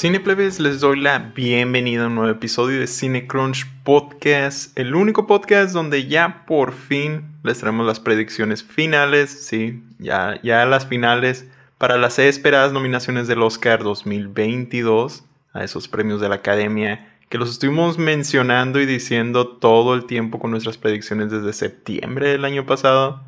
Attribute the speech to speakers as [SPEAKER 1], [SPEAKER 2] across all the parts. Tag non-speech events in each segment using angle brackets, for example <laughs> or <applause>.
[SPEAKER 1] Cineplebes, les doy la bienvenida a un nuevo episodio de Cinecrunch Podcast, el único podcast donde ya por fin les traemos las predicciones finales, sí, ya, ya las finales para las esperadas nominaciones del Oscar 2022 a esos premios de la Academia que los estuvimos mencionando y diciendo todo el tiempo con nuestras predicciones desde septiembre del año pasado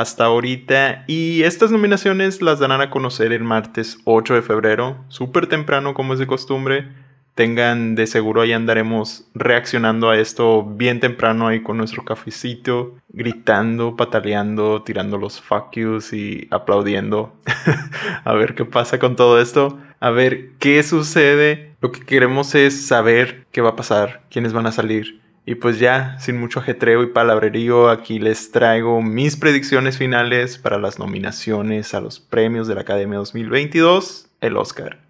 [SPEAKER 1] hasta ahorita. Y estas nominaciones las darán a conocer el martes 8 de febrero, súper temprano como es de costumbre. Tengan de seguro ahí andaremos reaccionando a esto bien temprano ahí con nuestro cafecito, gritando, pataleando, tirando los fuck yous y aplaudiendo. <laughs> a ver qué pasa con todo esto. A ver qué sucede. Lo que queremos es saber qué va a pasar, quiénes van a salir y pues ya, sin mucho ajetreo y palabrerío, aquí les traigo mis predicciones finales para las nominaciones a los premios de la Academia 2022, el Oscar.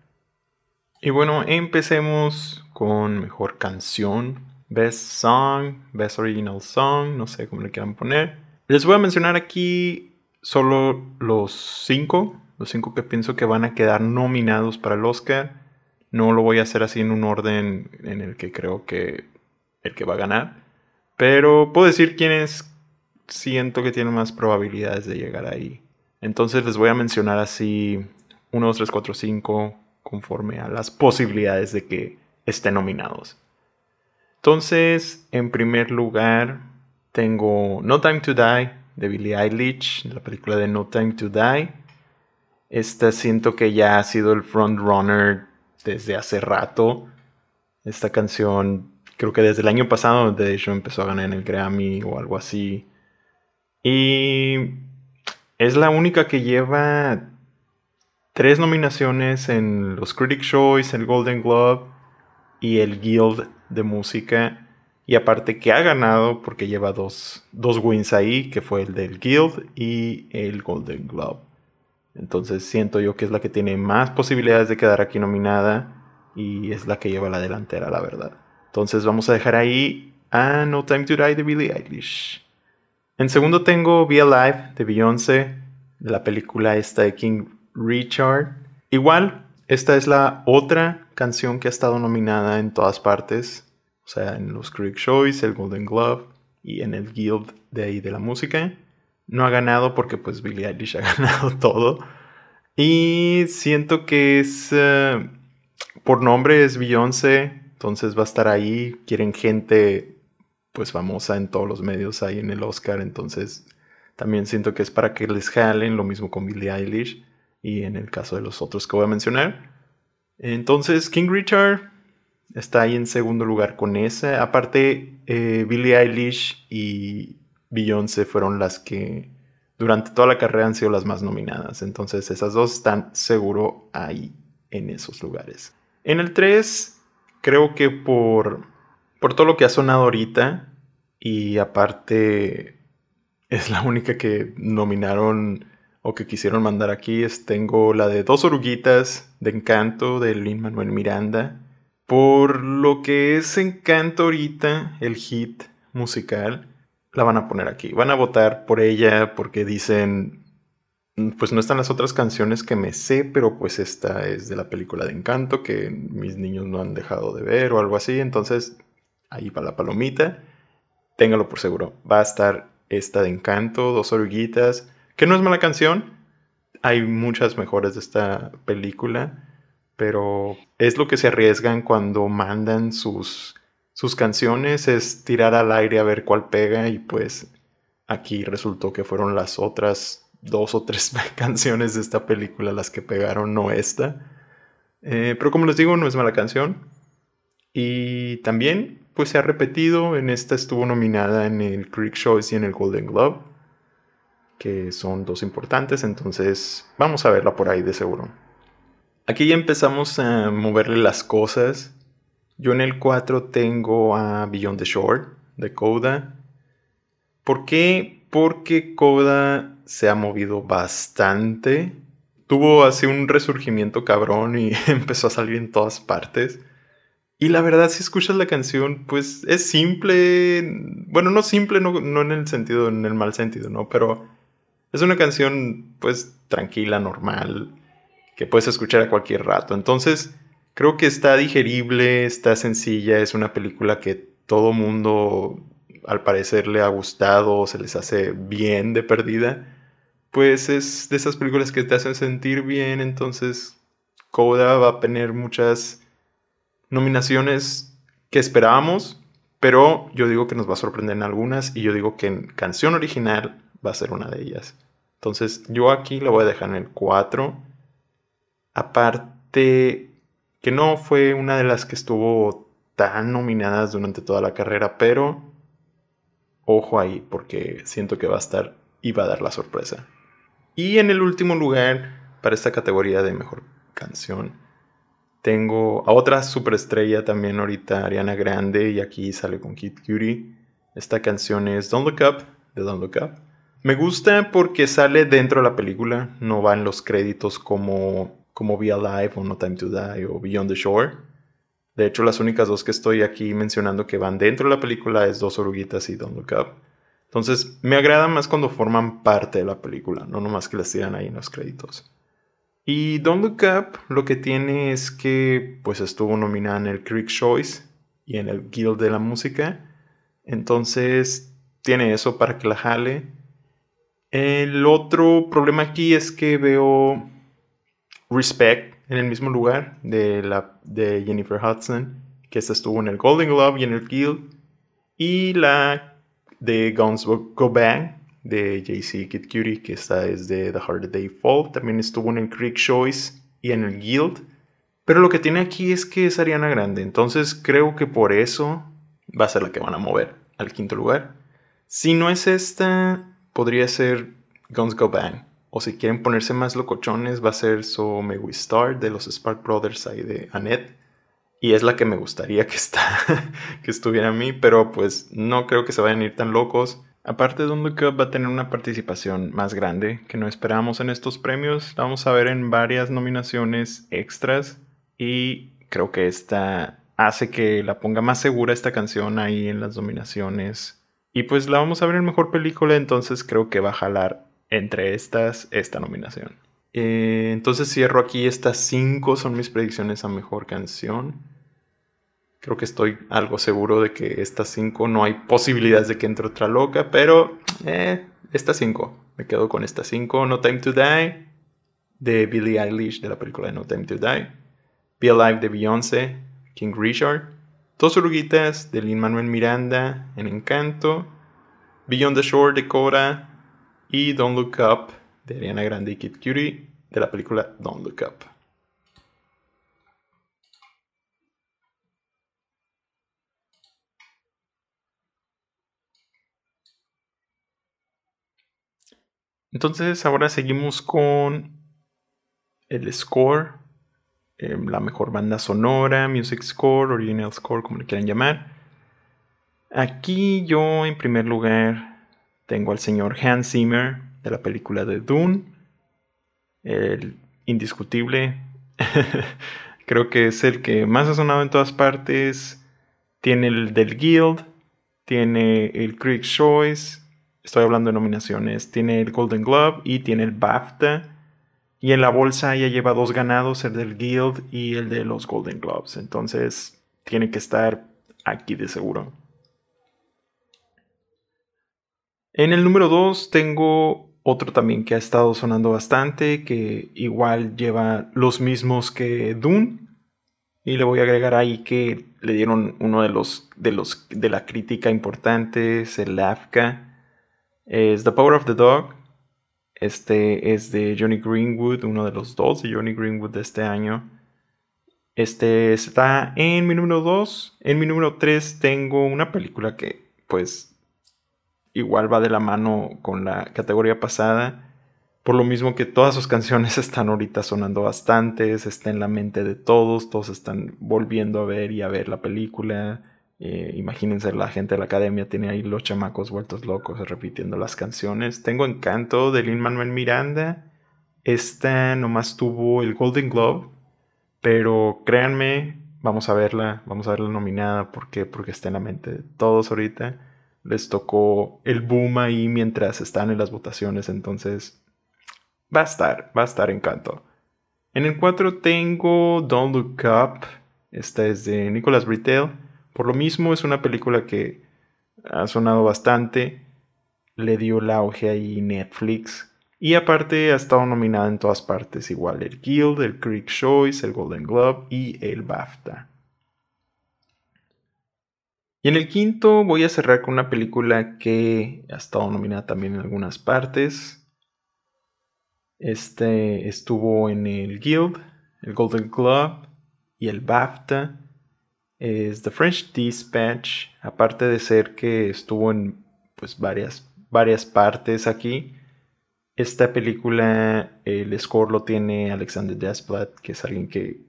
[SPEAKER 1] Y bueno, empecemos con mejor canción, Best Song, Best Original Song, no sé cómo le quieran poner. Les voy a mencionar aquí solo los cinco, los cinco que pienso que van a quedar nominados para el Oscar. No lo voy a hacer así en un orden en el que creo que el que va a ganar. Pero puedo decir quiénes siento que tienen más probabilidades de llegar ahí. Entonces les voy a mencionar así 1, 2, 3, 4, 5 conforme a las posibilidades de que estén nominados. Entonces, en primer lugar, tengo No Time to Die de Billie Eilish, la película de No Time to Die. Esta siento que ya ha sido el frontrunner desde hace rato. Esta canción creo que desde el año pasado, de hecho, empezó a ganar en el Grammy o algo así. Y es la única que lleva tres nominaciones en los Critics' Choice, el Golden Globe y el Guild de Música. Y aparte que ha ganado porque lleva dos, dos wins ahí, que fue el del Guild y el Golden Globe. Entonces siento yo que es la que tiene más posibilidades de quedar aquí nominada y es la que lleva la delantera, la verdad. Entonces vamos a dejar ahí a No Time to Die de Billie Eilish. En segundo tengo Be Alive de Beyoncé, la película esta de King Richard. Igual, esta es la otra canción que ha estado nominada en todas partes. O sea, en los Critics' Choice, el Golden Glove y en el Guild de ahí de la música. No ha ganado porque pues Billie Eilish <laughs> ha ganado todo. Y siento que es... Eh, por nombre es Beyoncé. Entonces va a estar ahí, quieren gente pues famosa en todos los medios ahí en el Oscar, entonces también siento que es para que les jalen, lo mismo con Billie Eilish y en el caso de los otros que voy a mencionar. Entonces King Richard está ahí en segundo lugar con ese. Aparte, eh, Billie Eilish y Beyoncé fueron las que durante toda la carrera han sido las más nominadas. Entonces esas dos están seguro ahí en esos lugares. En el 3 creo que por, por todo lo que ha sonado ahorita y aparte es la única que nominaron o que quisieron mandar aquí, es, tengo la de Dos Oruguitas de Encanto de Lin Manuel Miranda. Por lo que es Encanto ahorita, el hit musical, la van a poner aquí. Van a votar por ella porque dicen pues no están las otras canciones que me sé, pero pues esta es de la película de Encanto que mis niños no han dejado de ver o algo así. Entonces, ahí va la palomita. Téngalo por seguro. Va a estar esta de Encanto, Dos Oruguitas, que no es mala canción. Hay muchas mejores de esta película, pero es lo que se arriesgan cuando mandan sus, sus canciones, es tirar al aire a ver cuál pega y pues aquí resultó que fueron las otras dos o tres <laughs> canciones de esta película las que pegaron, no esta. Eh, pero como les digo, no es mala canción. Y también, pues se ha repetido. En esta estuvo nominada en el Creek Choice y en el Golden Globe. Que son dos importantes. Entonces, vamos a verla por ahí de seguro. Aquí ya empezamos a moverle las cosas. Yo en el 4 tengo a Beyond the Shore de Coda. ¿Por qué? Porque Coda se ha movido bastante. Tuvo así un resurgimiento cabrón y <laughs> empezó a salir en todas partes. Y la verdad, si escuchas la canción, pues es simple. Bueno, no simple, no, no en el sentido, en el mal sentido, ¿no? Pero es una canción, pues, tranquila, normal, que puedes escuchar a cualquier rato. Entonces, Creo que está digerible, está sencilla, es una película que todo mundo al parecer le ha gustado, se les hace bien de perdida. Pues es de esas películas que te hacen sentir bien, entonces Coda va a tener muchas nominaciones que esperábamos, pero yo digo que nos va a sorprender en algunas y yo digo que en canción original va a ser una de ellas. Entonces yo aquí lo voy a dejar en el 4. Aparte que no fue una de las que estuvo tan nominadas durante toda la carrera, pero ojo ahí porque siento que va a estar y va a dar la sorpresa. Y en el último lugar para esta categoría de mejor canción tengo a otra superestrella también ahorita, Ariana Grande, y aquí sale con Kid Cutie. Esta canción es Don't Look Up, de Don't Look Up. Me gusta porque sale dentro de la película, no va en los créditos como, como Be Alive o No Time to Die o Beyond the Shore. De hecho, las únicas dos que estoy aquí mencionando que van dentro de la película es Dos Oruguitas y Don't Look Up. Entonces, me agrada más cuando forman parte de la película, no nomás que las tiran ahí en los créditos. Y Don't Look Up lo que tiene es que pues estuvo nominada en el Critic Choice y en el Guild de la Música. Entonces tiene eso para que la jale. El otro problema aquí es que veo Respect en el mismo lugar de, la, de Jennifer Hudson, que estuvo en el Golden Globe y en el Guild. Y la de Guns Go Bang, de JC Kid Cutie, que esta es de The Hard Day Fall. También estuvo en el Creek Choice y en el Guild. Pero lo que tiene aquí es que es Ariana Grande. Entonces creo que por eso va a ser la que van a mover al quinto lugar. Si no es esta, podría ser Guns Go Bang. O si quieren ponerse más locochones, va a ser So May We Start de los Spark Brothers ahí de Annette. Y es la que me gustaría que, está, <laughs> que estuviera a mí, pero pues no creo que se vayan a ir tan locos. Aparte, Don't Look Up va a tener una participación más grande que no esperábamos en estos premios. La vamos a ver en varias nominaciones extras y creo que esta hace que la ponga más segura esta canción ahí en las nominaciones. Y pues la vamos a ver en mejor película, entonces creo que va a jalar entre estas esta nominación. Eh, entonces cierro aquí estas cinco son mis predicciones a mejor canción. Creo que estoy algo seguro de que estas cinco no hay posibilidades de que entre otra loca, pero eh, estas cinco. Me quedo con estas cinco. No Time to Die de Billie Eilish de la película No Time to Die. Be Alive de Beyoncé, King Richard. Dos oruguitas de Lin Manuel Miranda en Encanto. Beyond the Shore de Cora. Y Don't Look Up de Ariana Grande y Kid Cutie de la película Don't Look Up. Entonces ahora seguimos con el score, em, la mejor banda sonora, music score, original score, como le quieran llamar. Aquí yo en primer lugar tengo al señor Hans Zimmer de la película de Dune, el indiscutible. <laughs> Creo que es el que más ha sonado en todas partes. Tiene el del Guild, tiene el Critic Choice, Estoy hablando de nominaciones. Tiene el Golden Globe y tiene el BAFTA. Y en la bolsa ya lleva dos ganados, el del Guild y el de los Golden Globes. Entonces tiene que estar aquí de seguro. En el número 2 tengo otro también que ha estado sonando bastante, que igual lleva los mismos que Dune. Y le voy a agregar ahí que le dieron uno de los de los de la crítica importantes, el AFCA es The Power of the Dog. Este es de Johnny Greenwood, uno de los dos de Johnny Greenwood de este año. Este está en mi número 2. En mi número 3 tengo una película que pues igual va de la mano con la categoría pasada. Por lo mismo que todas sus canciones <laughs> están ahorita sonando bastantes, está en la mente de todos, todos están volviendo a ver y a ver la película. Eh, imagínense, la gente de la academia tiene ahí los chamacos vueltos locos repitiendo las canciones. Tengo Encanto de Lin Manuel Miranda. Esta nomás tuvo el Golden Globe. Pero créanme, vamos a verla, vamos a verla nominada. ¿Por qué? Porque está en la mente de todos ahorita. Les tocó el boom ahí mientras están en las votaciones. Entonces, va a estar, va a estar Encanto. En el 4 tengo Don't Look Up. Esta es de Nicholas Britell. Por lo mismo es una película que ha sonado bastante. Le dio el auge ahí Netflix. Y aparte ha estado nominada en todas partes, igual el Guild, el Critic Choice, el Golden Globe y el BAFTA. Y en el quinto voy a cerrar con una película que ha estado nominada también en algunas partes. Este estuvo en el Guild, el Golden Globe y el BAFTA. Es The French Dispatch, aparte de ser que estuvo en pues varias, varias partes aquí esta película, el score lo tiene Alexander Desplat, que es alguien que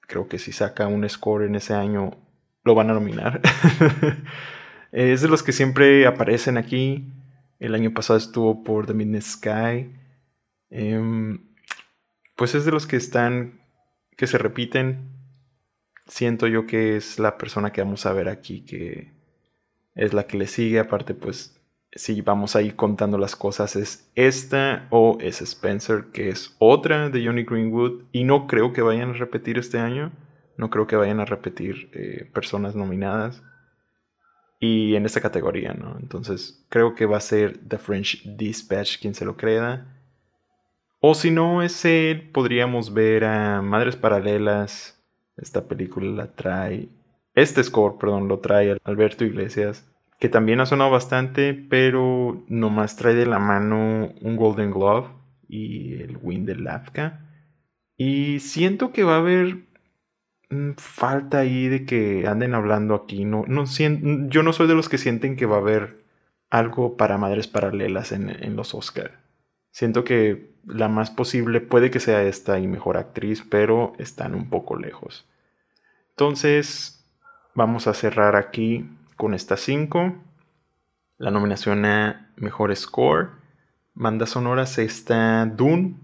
[SPEAKER 1] creo que si saca un score en ese año lo van a nominar. <laughs> es de los que siempre aparecen aquí. El año pasado estuvo por The Midnight Sky. Em, pues es de los que están, que se repiten. Siento yo que es la persona que vamos a ver aquí, que es la que le sigue. Aparte, pues si vamos a ir contando las cosas, es esta o es Spencer, que es otra de Johnny Greenwood. Y no creo que vayan a repetir este año. No creo que vayan a repetir eh, personas nominadas. Y en esta categoría, ¿no? Entonces creo que va a ser The French Dispatch quien se lo crea. O si no es él, podríamos ver a Madres Paralelas. Esta película la trae. Este score, perdón, lo trae Alberto Iglesias que también ha sonado bastante, pero nomás trae de la mano un Golden Glove y el win. Y siento que va a haber mm, falta ahí de que anden hablando aquí. No, no yo no soy de los que sienten que va a haber algo para madres paralelas en, en los Oscars. Siento que la más posible puede que sea esta y mejor actriz, pero están un poco lejos. Entonces, vamos a cerrar aquí con estas 5. La nominación a Mejor Score. Banda sonoras está Dune,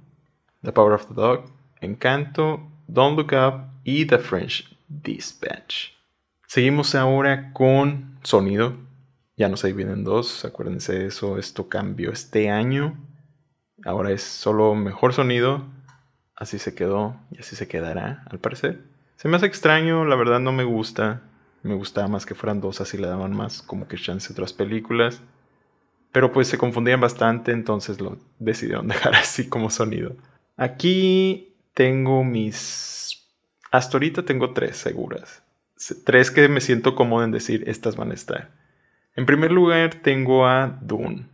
[SPEAKER 1] The Power of the Dog, Encanto, Don't Look Up y The French Dispatch. Seguimos ahora con sonido. Ya no se dividen en dos, acuérdense de eso, esto cambió este año. Ahora es solo mejor sonido. Así se quedó y así se quedará, al parecer. Se me hace extraño, la verdad no me gusta. Me gustaba más que fueran dos, así le daban más como que chance otras películas. Pero pues se confundían bastante, entonces lo decidieron <laughs> dejar así como sonido. Aquí tengo mis... Hasta ahorita tengo tres seguras. Tres que me siento cómodo en decir, estas van a estar. En primer lugar tengo a Dune.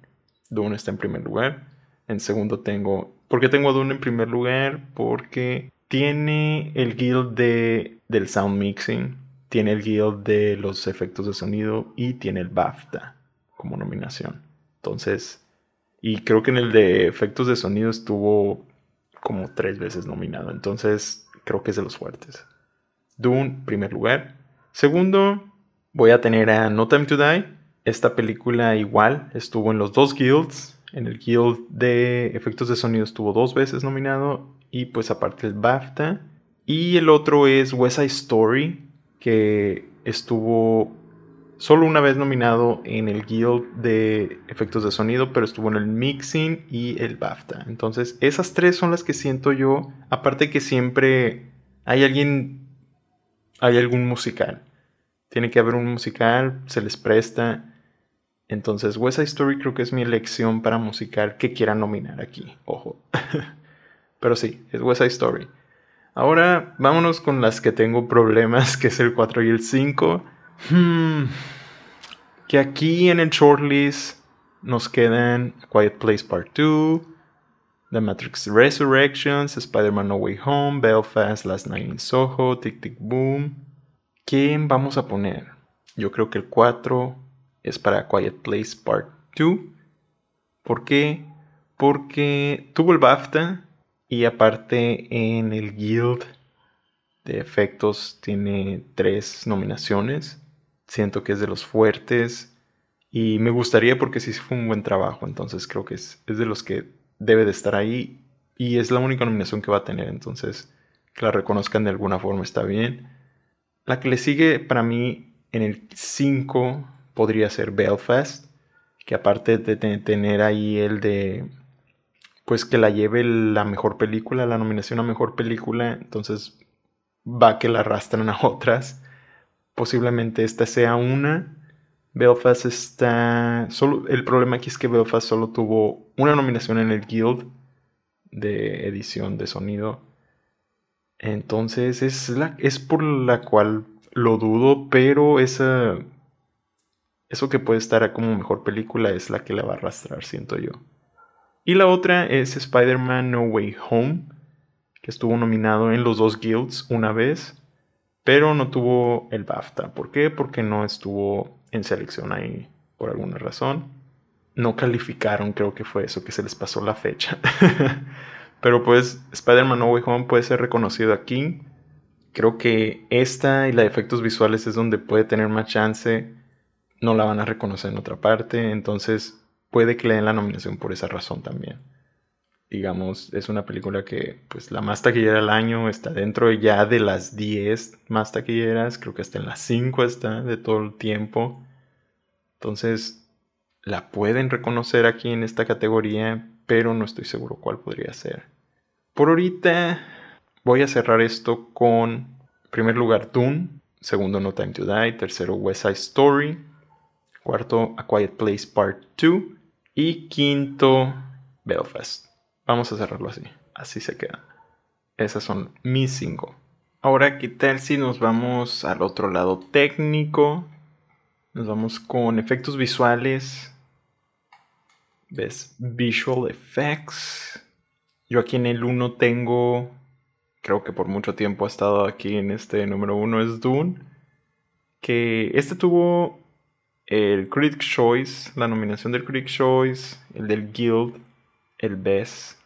[SPEAKER 1] Dune está en primer lugar. En segundo tengo... ¿Por qué tengo a Dune en primer lugar? Porque tiene el guild de, del sound mixing tiene el guild de los efectos de sonido y tiene el BAFTA como nominación. Entonces, y creo que en el de efectos de sonido estuvo como tres veces nominado. Entonces, creo que es de los fuertes. Dune, primer lugar. Segundo, voy a tener a No Time to Die. Esta película igual estuvo en los dos guilds. En el guild de efectos de sonido estuvo dos veces nominado. Y pues aparte el BAFTA. Y el otro es West Side Story, que estuvo solo una vez nominado en el Guild de Efectos de Sonido, pero estuvo en el Mixing y el BAFTA. Entonces, esas tres son las que siento yo. Aparte que siempre hay alguien, hay algún musical. Tiene que haber un musical, se les presta. Entonces, West Side Story creo que es mi elección para musical que quiera nominar aquí. Ojo. <laughs> pero sí, es West Side Story. Ahora vámonos con las que tengo problemas, <laughs> que es el 4 y el 5. Hmm. Que aquí en el shortlist nos quedan Quiet Place Part 2, The Matrix Resurrections, Spider-Man No Way Home, Belfast, Last Night in Soho, Tic Tic Boom. ¿Quién vamos a poner? Yo creo que el 4 es para Quiet Place Part 2. ¿Por qué? Porque tuvo el BAFTA, y aparte en el Guild de efectos tiene tres nominaciones. Siento que es de los fuertes. Y me gustaría porque sí fue un buen trabajo. Entonces creo que es, es de los que debe de estar ahí. Y es la única nominación que va a tener. Entonces que la reconozcan de alguna forma está bien. La que le sigue para mí en el 5 podría ser Belfast. Que aparte de tener ahí el de pues que la lleve la mejor película, la nominación a mejor película, entonces va que la arrastran a otras. Posiblemente esta sea una. Belfast está. Solo, el problema aquí es que Belfast solo tuvo una nominación en el Guild de edición de sonido. Entonces es, la, es por la cual lo dudo, pero esa, eso que puede estar como mejor película es la que la va a arrastrar, siento yo. Y la otra es Spider-Man No Way Home, que estuvo nominado en los dos guilds una vez, pero no tuvo el BAFTA. ¿Por qué? Porque no estuvo en selección ahí por alguna razón. No calificaron, creo que fue eso, que se les pasó la fecha. <laughs> pero pues Spider-Man No Way Home puede ser reconocido aquí. Creo que esta y la de efectos visuales es donde puede tener más chance. No la van a reconocer en otra parte. Entonces puede que le den la nominación por esa razón también. Digamos, es una película que, pues, la más taquillera del año está dentro ya de las 10 más taquilleras. Creo que hasta en las 5 está de todo el tiempo. Entonces, la pueden reconocer aquí en esta categoría, pero no estoy seguro cuál podría ser. Por ahorita voy a cerrar esto con, en primer lugar, Dune. Segundo, No Time to Die. Tercero, West Side Story. Cuarto, A Quiet Place Part 2. Y quinto, Belfast. Vamos a cerrarlo así. Así se queda. Esas son mis cinco. Ahora, ¿qué tal si nos vamos al otro lado técnico? Nos vamos con efectos visuales. ¿Ves? Visual Effects. Yo aquí en el 1 tengo, creo que por mucho tiempo ha estado aquí en este número 1 es Dune. Que este tuvo el Critic Choice, la nominación del Critic Choice, el del Guild, el Best,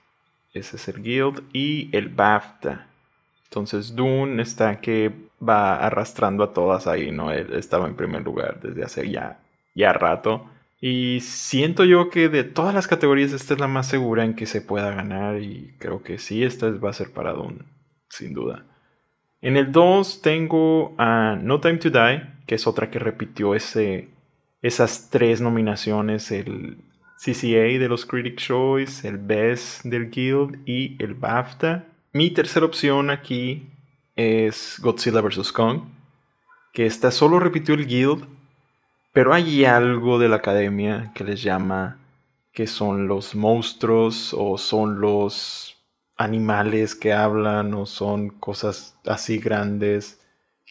[SPEAKER 1] ese es el Guild, y el BAFTA. Entonces Dune está que va arrastrando a todas ahí, ¿no? Él estaba en primer lugar desde hace ya, ya rato. Y siento yo que de todas las categorías esta es la más segura en que se pueda ganar y creo que sí, esta va a ser para Dune, sin duda. En el 2 tengo a No Time to Die, que es otra que repitió ese, esas tres nominaciones, el CCA de los Critic Choice, el Best del Guild y el BAFTA. Mi tercera opción aquí es Godzilla vs. Kong, que esta solo repitió el Guild, pero hay algo de la academia que les llama que son los monstruos o son los animales que hablan o son cosas así grandes.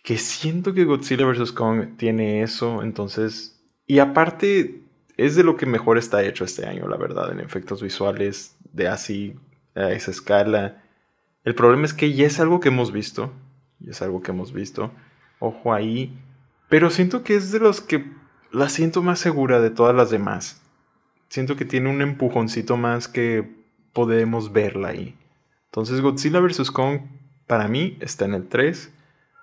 [SPEAKER 1] Que siento que Godzilla vs. Kong tiene eso, entonces y aparte, es de lo que mejor está hecho este año, la verdad, en efectos visuales, de así, a esa escala. El problema es que ya es algo que hemos visto, y es algo que hemos visto, ojo ahí, pero siento que es de los que la siento más segura de todas las demás. Siento que tiene un empujoncito más que podemos verla ahí. Entonces Godzilla vs. Kong para mí está en el 3.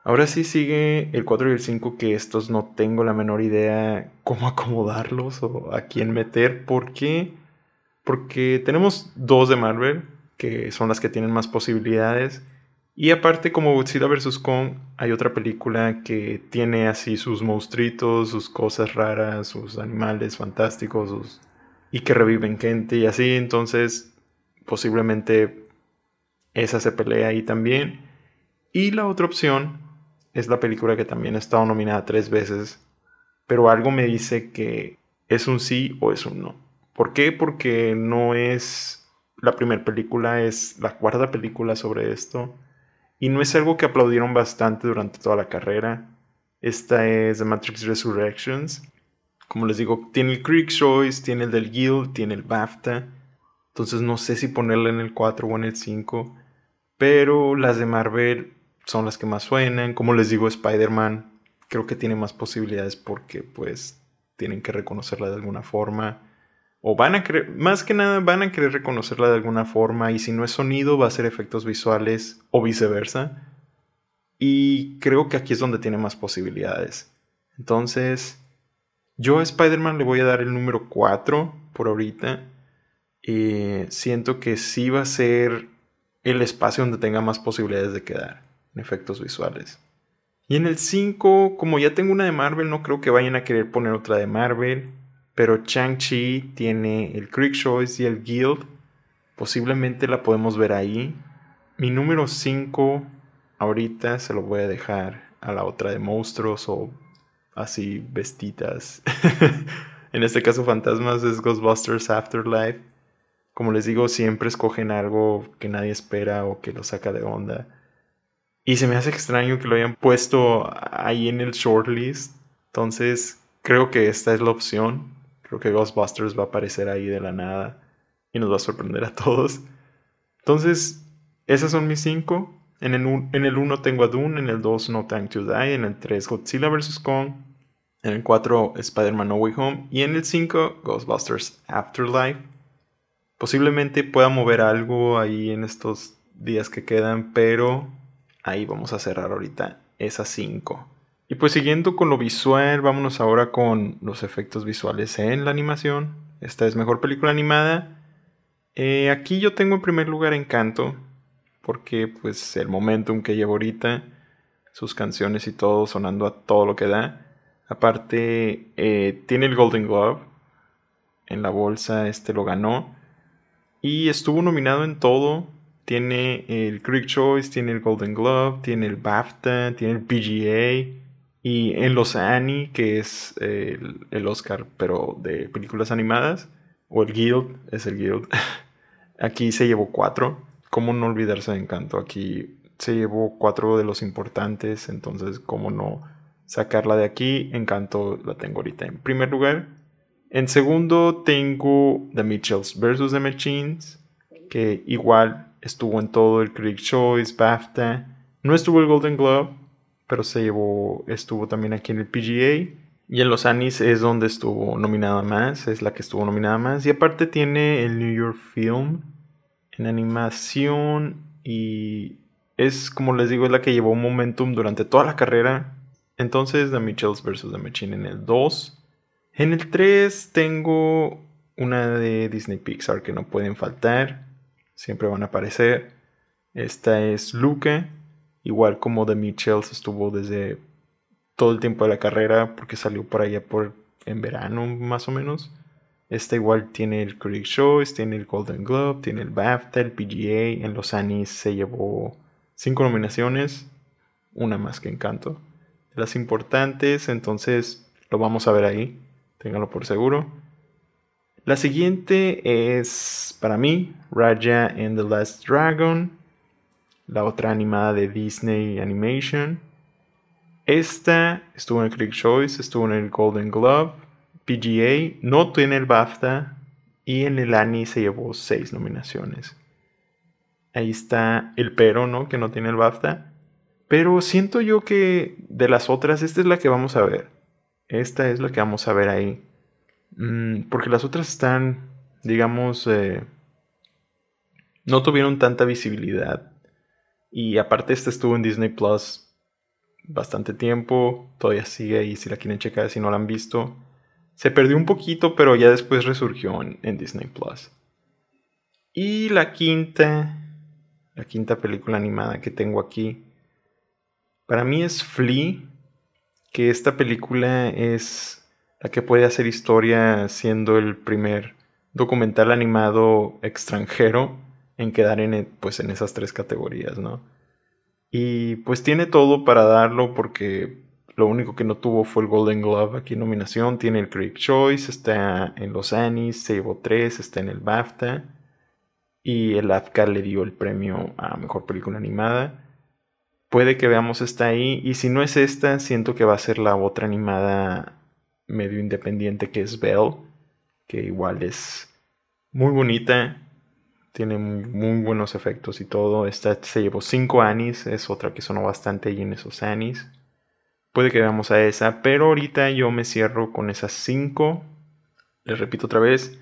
[SPEAKER 1] Ahora sí sigue el 4 y el 5 que estos no tengo la menor idea cómo <laughs> acomodarlos o a quién meter. ¿Por qué? Porque tenemos dos de Marvel que son las que tienen más posibilidades. Y aparte como Godzilla vs. Kong hay otra película que tiene así sus monstruitos, sus cosas raras, sus animales fantásticos y que reviven gente y así. Entonces posiblemente esa se pelea ahí también. Y la otra opción es la película que también ha estado nominada tres veces, pero algo me dice que es un sí o es un no. ¿Por qué? Porque no es la primera película, es la cuarta película sobre esto. Y no es algo que aplaudieron bastante durante toda la carrera. Esta es The Matrix Resurrections. Como les digo, tiene el Critic Choice, tiene el del Guild, tiene el BAFTA. Entonces no sé si ponerla en el 4 o en el 5. Pero las de Marvel son las que más suenan. Como les digo, Spider-Man creo que tiene más posibilidades porque pues tienen que reconocerla de alguna forma. O van a querer, más que nada van a querer reconocerla de alguna forma y si no es sonido va a ser efectos visuales o viceversa. Y creo que aquí es donde tiene más posibilidades. Entonces, yo a Spider-Man le voy a dar el número 4 por ahorita. Y siento que sí va a ser el espacio donde tenga más posibilidades de quedar efectos visuales. Y en el 5, como ya tengo una de Marvel, no creo que vayan a querer poner otra de Marvel. Pero Chang-Chi tiene el Creek Choice y el Guild. posiblemente la podemos ver ahí. Mi número 5 ahorita se lo voy a dejar a la otra de monstruos o así vestitas. <laughs> en este caso fantasmas es Ghostbusters Afterlife. Como les digo, siempre escogen algo que nadie espera o que lo saca de onda. Y se me hace extraño que lo hayan puesto ahí en el shortlist. Entonces, creo que esta es la opción. Creo que Ghostbusters va a aparecer ahí de la nada y nos va a sorprender a todos. Entonces, esas son mis cinco. En el 1 tengo a Dune, en el 2 No Time to Die, en el 3 Godzilla vs. Kong, en el 4 Spider-Man No Way Home y en el 5 Ghostbusters Afterlife. Posiblemente pueda mover algo ahí en estos días que quedan, pero ahí vamos a cerrar ahorita esas 5. Y pues siguiendo con lo visual, vámonos ahora con los efectos visuales en la animación. Esta es mejor película animada. Eh, aquí yo tengo en primer lugar Encanto, porque pues el momentum que lleva ahorita, sus canciones y todo sonando a todo lo que da. Aparte, eh, tiene el Golden Glove en la bolsa, este lo ganó. Y estuvo nominado en todo. Tiene el Critic Choice, tiene el Golden Glove, tiene el BAFTA, tiene el PGA. Y en los Annie, que es el, Oscar, pero de películas animadas, o el Guild, es el Guild, <laughs> aquí se llevó cuatro. ¿Cómo no olvidarse de Encanto? Aquí se llevó cuatro de los importantes, entonces, ¿cómo no sacarla de aquí? Encanto la tengo ahorita en primer lugar. En segundo tengo The Mitchells vs. The Machines, que igual estuvo en todo el Critic Choice, BAFTA. No estuvo el Golden Globe, pero se llevó, estuvo también aquí en el PGA. Y en los Annies es donde estuvo nominada más, es la que estuvo nominada más. Y aparte tiene el New York Film en animación y es como les digo, es la que llevó momentum durante toda la carrera. Entonces, The Mitchells vs. The Machine en el 2. En el 3 tengo una de Disney Pixar que no pueden faltar. Siempre van a aparecer. Esta es Luca. Igual como The Mitchells estuvo desde todo el tiempo de la carrera porque salió por allá por en verano más o menos. Esta igual tiene el Critic Choice, tiene el Golden Globe, tiene el BAFTA, el PGA. En los Annies se llevó cinco nominaciones, una más que Encanto. De las importantes, entonces lo vamos a ver ahí, ténganlo por seguro. La siguiente es para mí Raja and the Last Dragon la otra animada de Disney Animation. Esta estuvo en el Critic Choice, estuvo en el Golden Glove, PGA, no tiene el BAFTA y en el Annie se llevó seis nominaciones. Ahí está el pero, ¿no? Que no tiene el BAFTA. Pero siento yo que de las otras, esta es la que vamos a ver. Esta es la que vamos a ver ahí. Mm, porque las otras están, digamos, eh, no tuvieron tanta visibilidad. Y aparte este estuvo en Disney Plus bastante tiempo, todavía sigue ahí si la quieren checar si no la han visto. Se perdió un poquito, pero ya después resurgió en, Disney Plus. Y la quinta, la quinta película animada que tengo aquí, para mí es Flea, que esta película es la que puede hacer historia siendo el primer documental animado extranjero en quedar en, pues, en esas tres categorías, ¿no? Y pues tiene todo para darlo porque lo único que no tuvo fue el Golden Glove aquí en nominación. Tiene el Critic Choice, está en los Annies, se llevó tres, está en el BAFTA. Y el AFCA le dio el premio a Mejor Película Animada. Puede que veamos esta ahí. Y si no es esta, siento que va a ser la otra animada medio independiente que es Belle. Que igual es muy bonita. Tiene muy, buenos efectos y todo. Esta se llevó 5 anis. Es otra que sonó bastante ahí en esos anis. Puede que veamos a esa. Pero ahorita yo me cierro con esas 5. Les repito otra vez.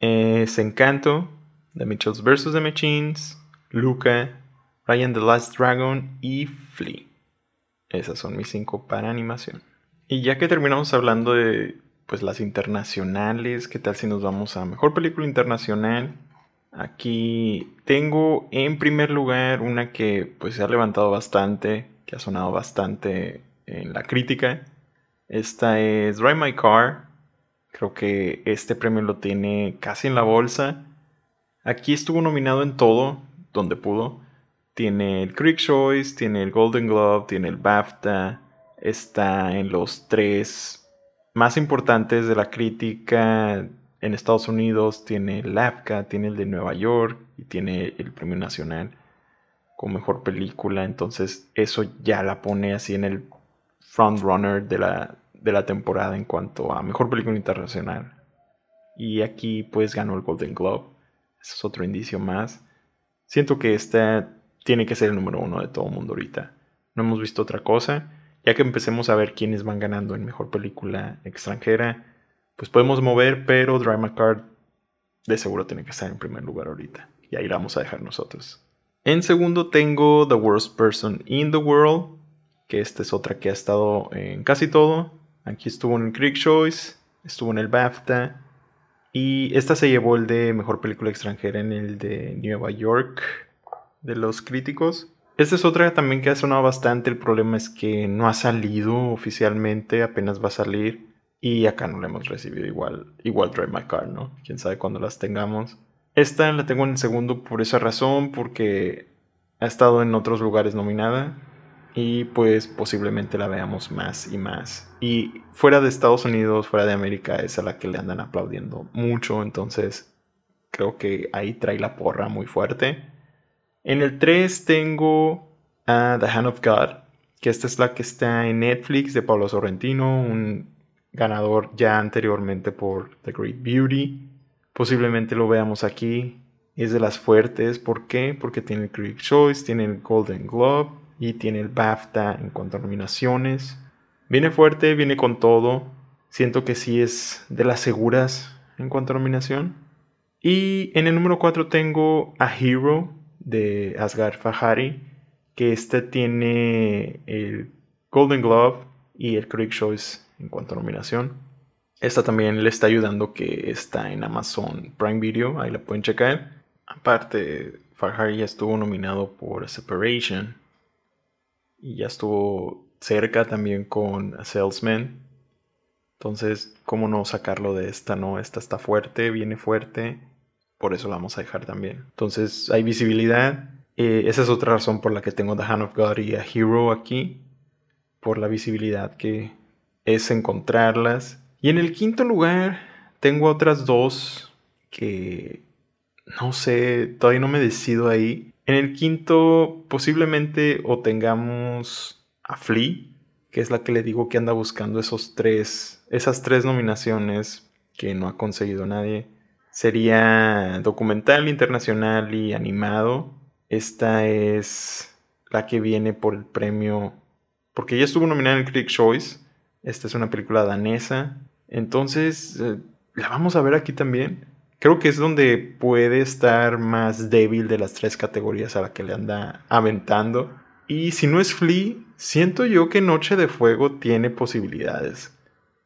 [SPEAKER 1] Es Encanto. The Mitchells vs. The Machines. Luca. Ryan the Last Dragon. Y Flea. Esas son mis 5 para animación. Y ya que terminamos hablando de pues las internacionales, ¿qué tal si nos vamos a mejor película internacional? Aquí tengo en primer lugar una que pues se ha levantado bastante, que ha sonado bastante en la crítica. Esta es Drive My Car. Creo que este premio lo tiene casi en la bolsa. Aquí estuvo nominado en todo, donde pudo. Tiene el Critic Choice, tiene el Golden Globe, tiene el BAFTA. Está en los tres más importantes de la crítica en Estados Unidos. Tiene el APCA, tiene el de Nueva York y tiene el Premio Nacional con mejor película. Entonces, eso ya la pone así en el frontrunner de la, de la temporada en cuanto a mejor película internacional. Y aquí, pues, ganó el Golden Globe. Ese es otro indicio más. Siento que esta tiene que ser el número uno de todo el mundo ahorita. No hemos visto otra cosa. Ya que empecemos a ver quiénes van ganando en mejor película extranjera, pues podemos mover, pero Dry McCard de seguro tiene que estar en primer lugar ahorita. Y ahí la vamos a dejar nosotros. En segundo tengo The Worst Person in the World, que esta es otra que ha estado en casi todo. Aquí estuvo en el Critic Choice, estuvo en el BAFTA. Y esta se llevó el de Mejor Película Extranjera en el de Nueva York de los críticos. Esta es otra también que ha sonado bastante. El problema es que no ha salido oficialmente, apenas va a salir. Y acá no la hemos recibido igual, igual Drive My Car, ¿no? Quién sabe cuándo las tengamos. Esta la tengo en el segundo por esa razón, porque ha estado en otros lugares nominada y pues posiblemente la veamos más y más. Y fuera de Estados Unidos, fuera de América, es a la que le andan aplaudiendo mucho, entonces creo que ahí trae la porra muy fuerte. En el 3 tengo a The Hand of God, que esta es la que está en Netflix de Pablo Sorrentino, un ganador ya anteriormente por The Great Beauty. Posiblemente lo veamos aquí. Es de las fuertes. ¿Por qué? Porque tiene el Critic Choice, tiene el Golden Globe y tiene el BAFTA en cuanto a nominaciones. Viene fuerte, viene con todo. Siento que sí es de las seguras en cuanto a nominación. Y en el número 4 tengo a Hero de Asghar Fahari, que este tiene el Golden Globe y el Critic Choice en cuanto a nominación. Esta también le está ayudando que está en Amazon Prime Video, ahí la pueden checar. Aparte, Farhari ya estuvo nominado por Separation y ya estuvo cerca también con Salesman. Entonces, ¿cómo no sacarlo de esta? No, esta está fuerte, viene fuerte, por eso la vamos a dejar también. Entonces, hay visibilidad. Eh, esa es otra razón por la que tengo The Hand of God y a Hero aquí, por la visibilidad que es encontrarlas y en el quinto lugar tengo otras dos que no sé, todavía no me decido ahí. En el quinto posiblemente o tengamos a Flea, que es la que le digo que anda buscando esos tres, esas tres nominaciones que no ha conseguido nadie. Sería documental internacional y animado. Esta es la que viene por el premio, porque ya estuvo nominada en el Critic Choice. Esta es una película danesa entonces, eh, la vamos a ver aquí también. Creo que es donde puede estar más débil de las tres categorías a la que le anda aventando. Y si no es Flea, siento yo que Noche de Fuego tiene posibilidades.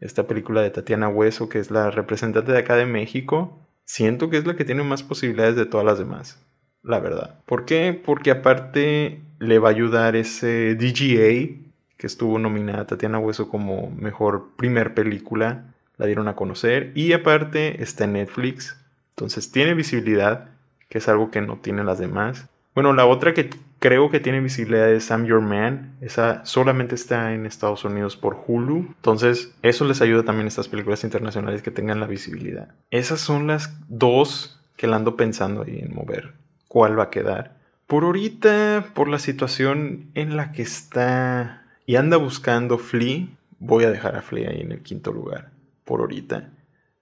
[SPEAKER 1] Esta película de Tatiana Hueso, que es la representante de acá de México, siento que es la que tiene más posibilidades de todas las demás. La verdad. ¿Por qué? Porque aparte le va a ayudar ese DGA que estuvo nominada Tatiana Hueso como mejor primer película, la dieron a conocer y aparte está en Netflix, entonces tiene visibilidad, que es algo que no tienen las demás. Bueno, la otra que creo que tiene visibilidad es I'm Your Man, esa solamente está en Estados Unidos por Hulu, entonces eso les ayuda también a estas películas internacionales que tengan la visibilidad. Esas son las dos que la ando pensando ahí en mover. ¿Cuál va a quedar? Por ahorita, por la situación en la que está y anda buscando Flea, voy a dejar a Flea ahí en el quinto lugar por ahorita.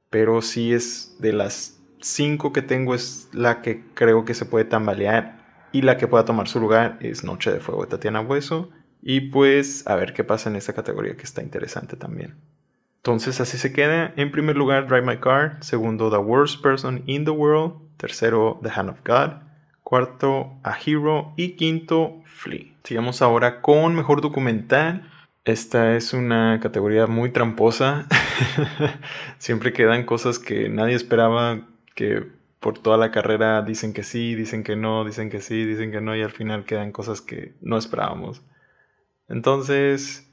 [SPEAKER 1] Pero si es de las cinco que tengo, es la que creo que se puede tambalear. Y la que pueda tomar su lugar es Noche de Fuego de Tatiana Hueso. Y pues a ver qué pasa en esta categoría que está interesante también. Entonces así se queda. En primer lugar, Drive My Car. Segundo, The Worst Person in the World. Tercero, The Hand of God. Cuarto, A Hero. Y quinto, Flea. Sigamos ahora con mejor documental. Esta es una categoría muy tramposa. <laughs> Siempre quedan cosas que nadie esperaba, que por toda la carrera dicen que sí, dicen que no, dicen que sí, dicen que no, y al final quedan cosas que no esperábamos. Entonces,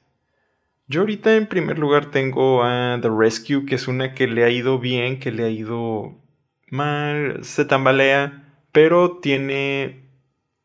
[SPEAKER 1] yo ahorita en primer lugar tengo a The Rescue, que es una que le ha ido bien, que le ha ido mal, se tambalea, pero tiene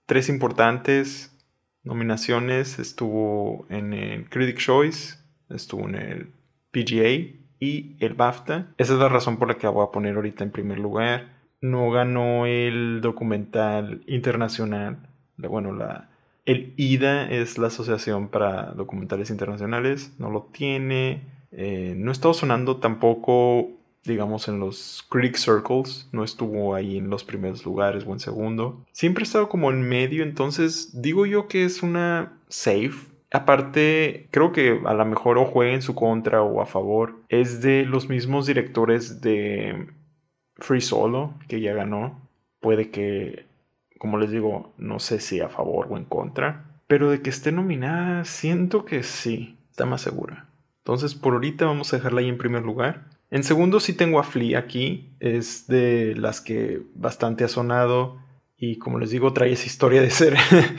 [SPEAKER 1] tres importantes nominaciones. Estuvo en el Critic Choice, estuvo en el PGA y el BAFTA. Esa es la razón por la que voy a poner ahorita en primer lugar. No ganó el documental internacional. Bueno, la, el IDA es la Asociación para Documentales Internacionales. No lo tiene. Eh, no estado sonando tampoco, digamos, en los Critic Circles. No estuvo ahí en los primeros lugares o en segundo. Siempre ha estado como en medio. Entonces, digo yo que es una safe Aparte, creo que a lo mejor o juegue en su contra o a favor. Es de los mismos directores de Free Solo, que ya ganó. Puede que, como les digo, no sé si a favor o en contra. Pero de que esté nominada, siento que sí, está más segura. Entonces, por ahorita vamos a dejarla ahí en primer lugar. En segundo sí tengo a Flea aquí. Es de las que bastante ha sonado. Y como les digo, trae esa historia de ser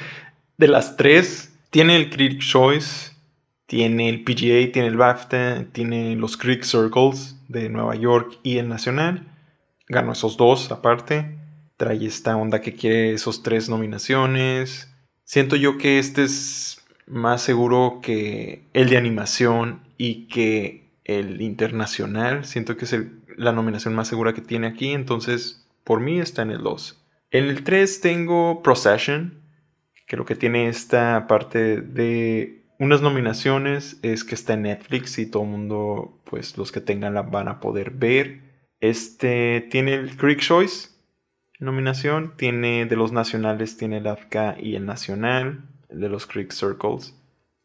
[SPEAKER 1] <laughs> de las tres tiene el Critic Choice, tiene el PGA, tiene el BAFTA, tiene los Critic Circles de Nueva York y el Nacional. Ganó esos dos aparte. Trae esta onda que quiere esos tres nominaciones. Siento yo que este es más seguro que el de animación y que el internacional. Siento que es la nominación más segura que tiene aquí. Entonces, por mí está en el 2. En el 3 tengo Procession que lo que tiene esta parte de unas nominaciones es que está en Netflix y todo el mundo, pues los que tengan la van a poder ver. Este tiene el Creek Choice nominación, tiene de los nacionales, tiene el AFK y el nacional, de los Creek Circles.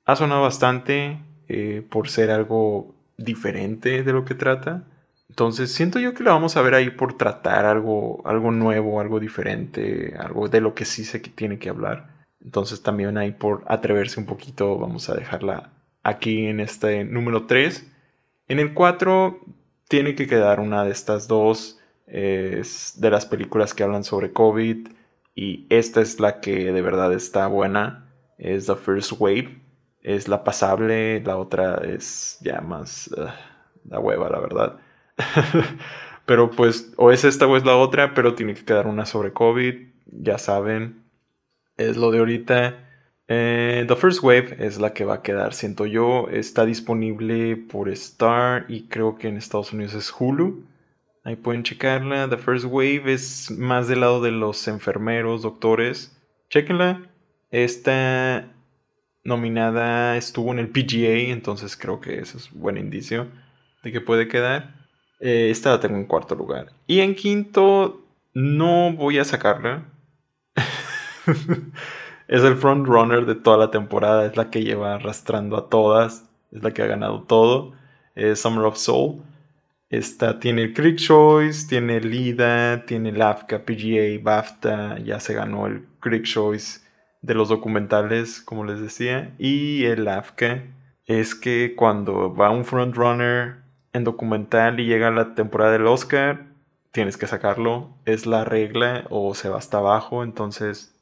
[SPEAKER 1] Ha sonado bastante eh, por ser algo diferente de lo que trata. Entonces siento yo que la vamos a ver ahí por tratar algo, algo nuevo, algo diferente, algo de lo que sí se tiene que hablar. Entonces también ahí por atreverse un poquito vamos a dejarla aquí en este número 3. En el 4 tiene que quedar una de estas dos es de las películas que hablan sobre COVID y esta es la que de verdad está buena. Es The First Wave. Es la pasable, la otra es ya más la hueva, la verdad. <laughs> pero pues o es esta o es la otra, pero tiene que quedar una sobre COVID. Ya saben, es lo de ahorita. Eh, The First Wave es la que va a quedar, siento yo. Está disponible por Star y creo que en Estados Unidos es Hulu. Ahí pueden checarla. The First Wave es más del lado de los enfermeros, doctores. Chequenla. Esta nominada estuvo en el PGA, entonces creo que eso es buen indicio de que puede quedar. Eh, esta la tengo en cuarto lugar. Y en quinto, no voy a sacarla <laughs> es el front runner de toda la temporada, es la que lleva arrastrando a todas, es la que ha ganado todo. Es Summer of Soul. Esta tiene el Creek Choice, tiene el IDA, tiene el AFCA, PGA, BAFTA, ya se ganó el Creek Choice de los documentales, como les decía, y el AFCA es que cuando va un frontrunner en documental y llega la temporada del Oscar, tienes que sacarlo, es la regla o se va hasta abajo, entonces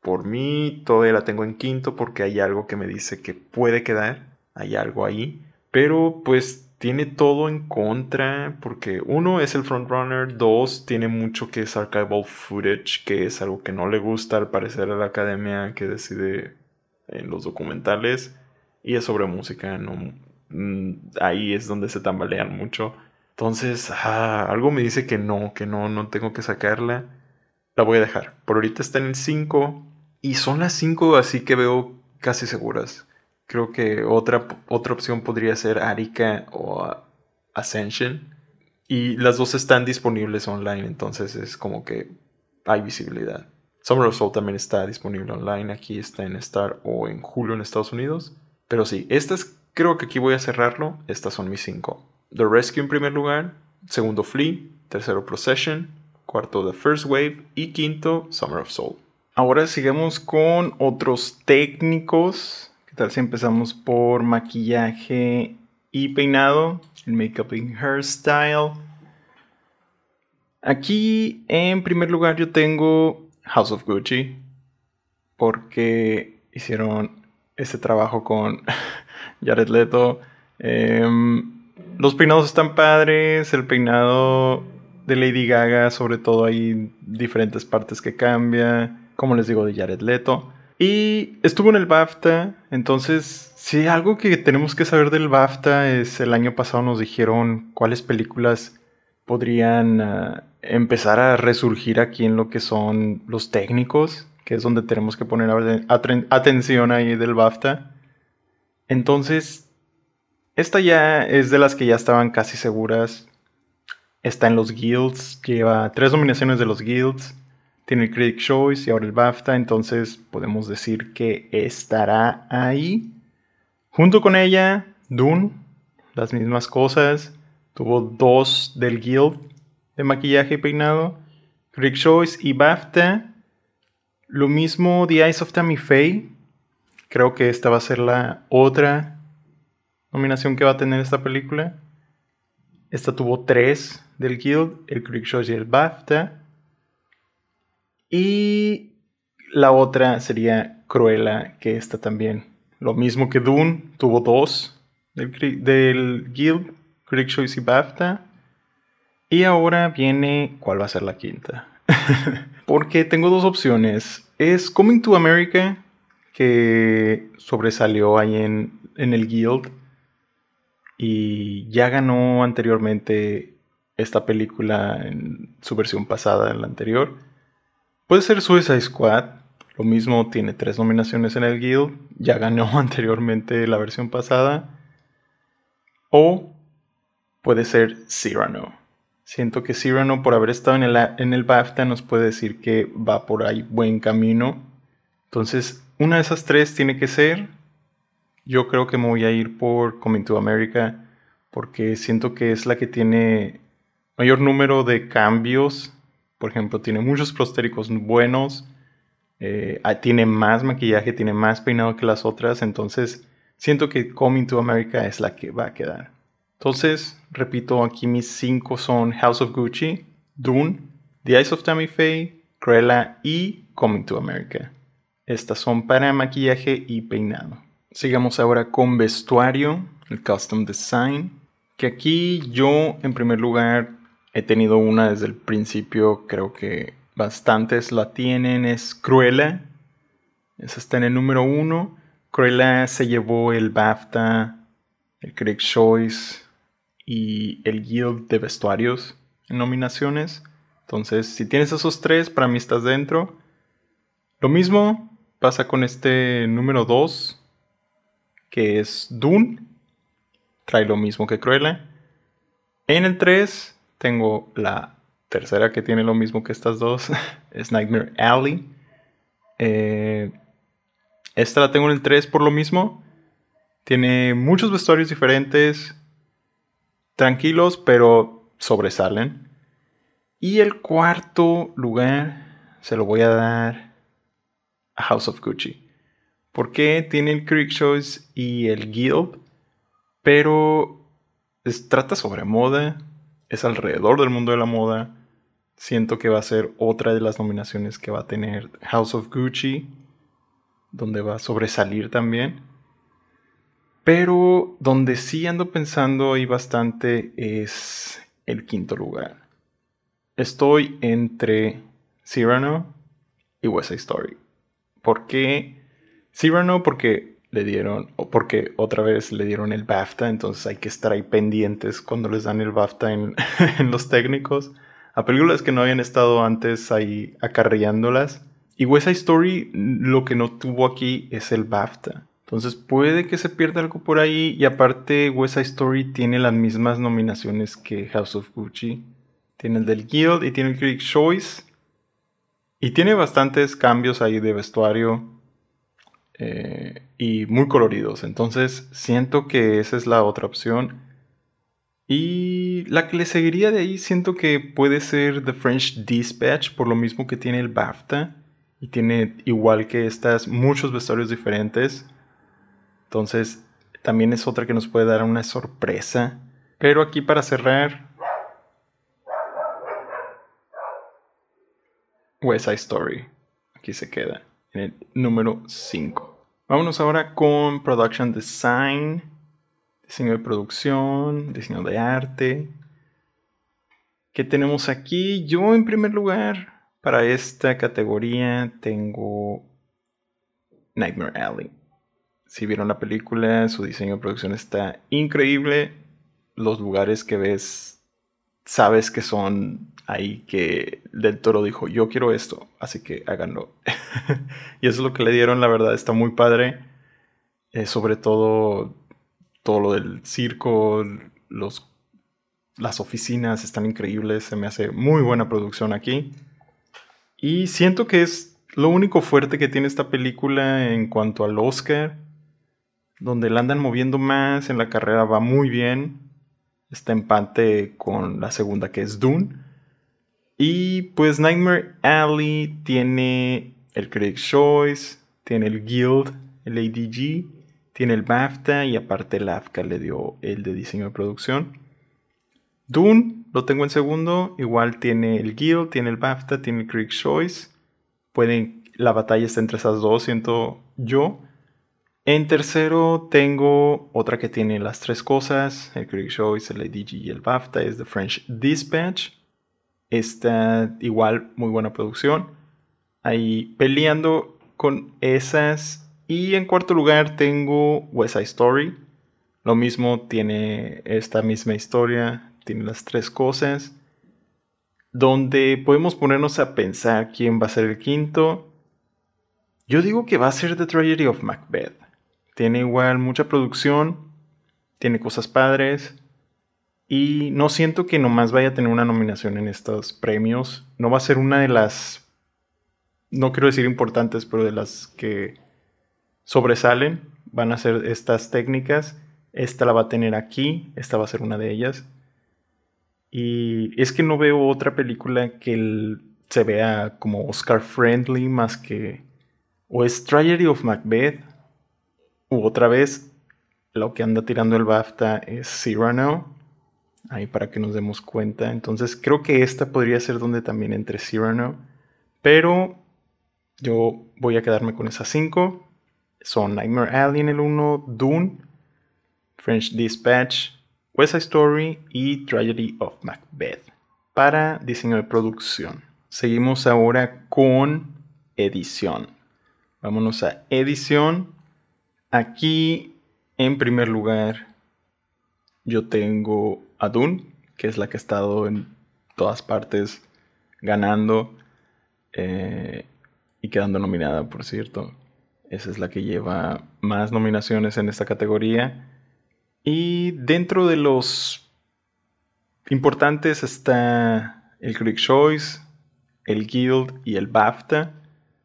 [SPEAKER 1] por mí todavía la tengo en quinto porque hay algo que me dice que puede quedar, hay algo ahí, pero pues tiene todo en contra porque uno es el frontrunner, dos tiene mucho que es archival footage, que es algo que no le gusta al parecer a la academia que decide en los documentales y es sobre música, mm, ahí es donde se tambalean mucho. Entonces, ah, algo me dice que no, que no, no tengo que sacarla. La voy a dejar. Por ahorita está en el 5 y son las 5 así que veo casi seguras. Creo que otra, otra opción podría ser Arika o Ascension. Y las dos están disponibles online, entonces es como que hay visibilidad. Summer of Soul también está disponible online. Aquí está en Star o en Hulu en Estados Unidos. Pero sí, estas creo que aquí voy a cerrarlo. Estas son mis 5. The Rescue en primer lugar. Segundo Flea. Tercero Procession. Cuarto The First Wave. Y quinto Summer of Soul. Ahora sigamos con otros técnicos. ¿Qué tal si empezamos por maquillaje y peinado? El makeup and hairstyle. Aquí en primer lugar yo tengo House of Gucci. Porque hicieron este trabajo con <laughs> Jared Leto. Em, los peinados están padres. El peinado de Lady Gaga, sobre todo hay diferentes partes que cambia, como les digo, de Jared Leto. Y estuvo en el BAFTA, entonces, si algo que tenemos que saber del BAFTA es el año pasado nos dijeron cuáles películas podrían ah, empezar a resurgir aquí en lo que son los técnicos, que es donde tenemos que poner atención ahí del BAFTA. Entonces, esta ya es de las que ya estaban casi seguras. Está en los guilds, lleva tres nominaciones de los guilds, tiene el Critic Choice y ahora el BAFTA, entonces podemos decir que estará ahí. Junto con ella, Dune, las mismas cosas. Tuvo dos del guild de maquillaje y peinado. Critic Choice y BAFTA. Lo mismo The Eyes of Tammy Faye. Creo que esta va a ser la otra nominación que va a tener esta película. Esta tuvo tres del Guild, el Critic Choice y el BAFTA. Y la otra sería Cruella, que esta también. Lo mismo que Dune, tuvo dos del, Guild, Critic Choice y BAFTA. Y ahora viene, ¿cuál va a ser la quinta? <laughs> Porque tengo dos opciones. Es Coming to America, que sobresalió ahí en, en el Guild. Y ya ganó anteriormente esta película en su versión pasada, en la anterior. Puede ser Suicide Squad. Lo mismo, tiene tres nominaciones en el Guild. Ya ganó <laughs> anteriormente la versión pasada. O puede ser Cyrano. Siento que Cyrano, por haber estado en el, en el BAFTA, nos puede decir que va por ahí buen camino. Entonces, una de esas tres tiene que ser. Yo creo que me voy a ir por Coming to America porque siento que es la que tiene mayor número de cambios. Por ejemplo, tiene muchos prostéricos buenos. Eh, ah, tiene más maquillaje, tiene más peinado que las otras. Entonces, siento que Coming to America es la que va a quedar. Entonces, repito, aquí mis cinco son House of Gucci, Dune, The Eyes of Tammy Faye, Cruella y Coming to America. Estas son para maquillaje y peinado. Sigamos ahora con vestuario, el Custom Design, que aquí yo en primer lugar he tenido una desde el principio, creo que bastantes la tienen, es Cruella. Esa está en el número uno. Cruella se llevó el BAFTA, el Critic Choice, y el Guild de Vestuarios en nominaciones. Entonces, si tienes esos tres, para mí estás dentro. Lo mismo pasa con este número 2, que es Dune. Trae lo mismo que Cruella. En el 3 tengo la tercera que tiene lo mismo que estas dos. <laughs> es Nightmare Alley. Eh, esta la tengo en el 3 por lo mismo. Tiene muchos vestuarios diferentes tranquilos, pero sobresalen. Y el cuarto lugar se lo voy a dar a House of Gucci. Porque tiene el Critic Choice y el Guild, pero trata sobre moda, es alrededor del mundo de la moda. Siento que va a ser otra de las nominaciones que va a tener House of Gucci, donde va a sobresalir también. Pero donde sí ando pensando ahí bastante es el quinto lugar. Estoy entre Cyrano y West Story. ¿Por qué Cyrano? Porque le dieron, porque otra vez le dieron el BAFTA, entonces hay que estar ahí pendientes cuando les dan el BAFTA en, <laughs> en los técnicos. A películas que no habían estado antes ahí acarreándolas. Y West Story lo que no tuvo aquí es el BAFTA. Entonces puede que se pierda algo por ahí. Y aparte, West Story tiene las mismas nominaciones que House of Gucci. Tiene el del Guild y tiene el Critic Choice. Y tiene bastantes cambios ahí de vestuario. Eh, y muy coloridos. Entonces siento que esa es la otra opción. Y la que le seguiría de ahí siento que puede ser The French Dispatch. Por lo mismo que tiene el BAFTA. Y tiene igual que estas muchos vestuarios diferentes. Entonces, también es otra que nos puede dar una sorpresa. Pero aquí para cerrar, West Side Story. Aquí se queda en el número 5. Vámonos ahora con Production Design, diseño de producción, diseño de arte. ¿Qué tenemos aquí? Yo en primer lugar, para esta categoría, tengo Nightmare Alley. Si vieron la película, su diseño de producción está increíble. Los lugares que ves, sabes que son ahí que Del Toro dijo, yo quiero esto, así que háganlo. <laughs> y eso es lo que le dieron, la verdad, está muy padre. Eh, sobre todo todo lo del circo, los, las oficinas están increíbles, se me hace muy buena producción aquí. Y siento que es lo único fuerte que tiene esta película en cuanto al Oscar, donde la andan moviendo más, en la carrera va muy bien, está empate con la segunda que es Dune. Y pues Nightmare Alley tiene el Critics Choice, tiene el Guild, el ADG, tiene el BAFTA y aparte el AFCA le dio el de diseño de producción. Dune lo tengo en segundo, igual tiene el Guild, tiene el BAFTA, tiene el Critics Choice. Pueden, la batalla está entre esas dos, siento yo. En tercero tengo otra que tiene las tres cosas, el Critics Choice, el ADG y el BAFTA, es The French Dispatch. Está igual muy buena producción. Ahí peleando con esas. Y en cuarto lugar tengo West Side Story. Lo mismo tiene esta misma historia. Tiene las tres cosas. Donde podemos ponernos a pensar quién va a ser el quinto. Yo digo que va a ser The Tragedy of Macbeth. Tiene igual mucha producción. Tiene cosas padres. Y no siento que nomás vaya a tener una nominación en estos premios. No va a ser una de las, no quiero decir importantes, pero de las que sobresalen. Van a ser estas técnicas. Esta la va a tener aquí. Esta va a ser una de ellas. Y es que no veo otra película que se vea como Oscar friendly más que o es Tragedy of Macbeth otra vez lo que anda tirando el BAFTA es Cyrano ahí para que nos demos cuenta. Entonces creo que esta podría ser donde también entre Cyrano. Pero yo voy a quedarme con esas cinco. Son Nightmare Alley en el 1, Dune, French Dispatch, West Story y Tragedy of Macbeth para diseño de producción. Seguimos ahora con edición. Vámonos a edición. Aquí en primer lugar yo tengo a Dune, que es la que ha estado en todas partes ganando eh, y quedando nominada, por cierto. Esa es la que lleva más nominaciones en esta categoría. Y dentro de los importantes está el Critics Choice, el Guild y el BAFTA.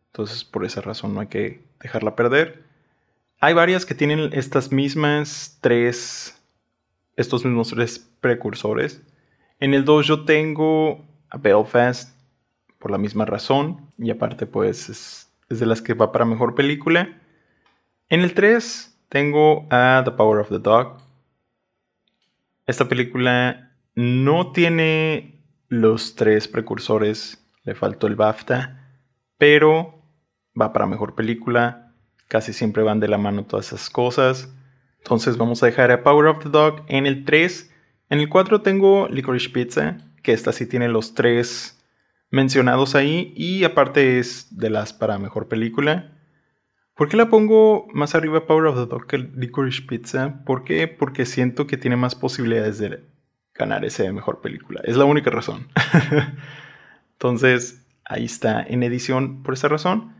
[SPEAKER 1] Entonces, por esa razón no hay que dejarla perder. Hay varias que tienen estas mismas tres estos mismos tres precursores. En el 2 yo tengo a Belfast por la misma razón y aparte pues es, de las que va para mejor película. En el 3 tengo a The Power of the Dog. Esta película no tiene los tres precursores, le faltó el BAFTA, pero va para mejor película. Casi siempre van de la mano todas esas cosas. Entonces vamos a dejar a Power of the Dog en el 3. En el 4 tengo Licorice Pizza, que esta sí tiene los tres mencionados ahí y aparte es de las para mejor película. ¿Por qué la pongo más arriba Power of the Dog que Licorice Pizza? ¿Por qué? Porque siento que tiene más posibilidades de ganar ese mejor película. Es la única razón. <laughs> Entonces, ahí está en edición por esa razón.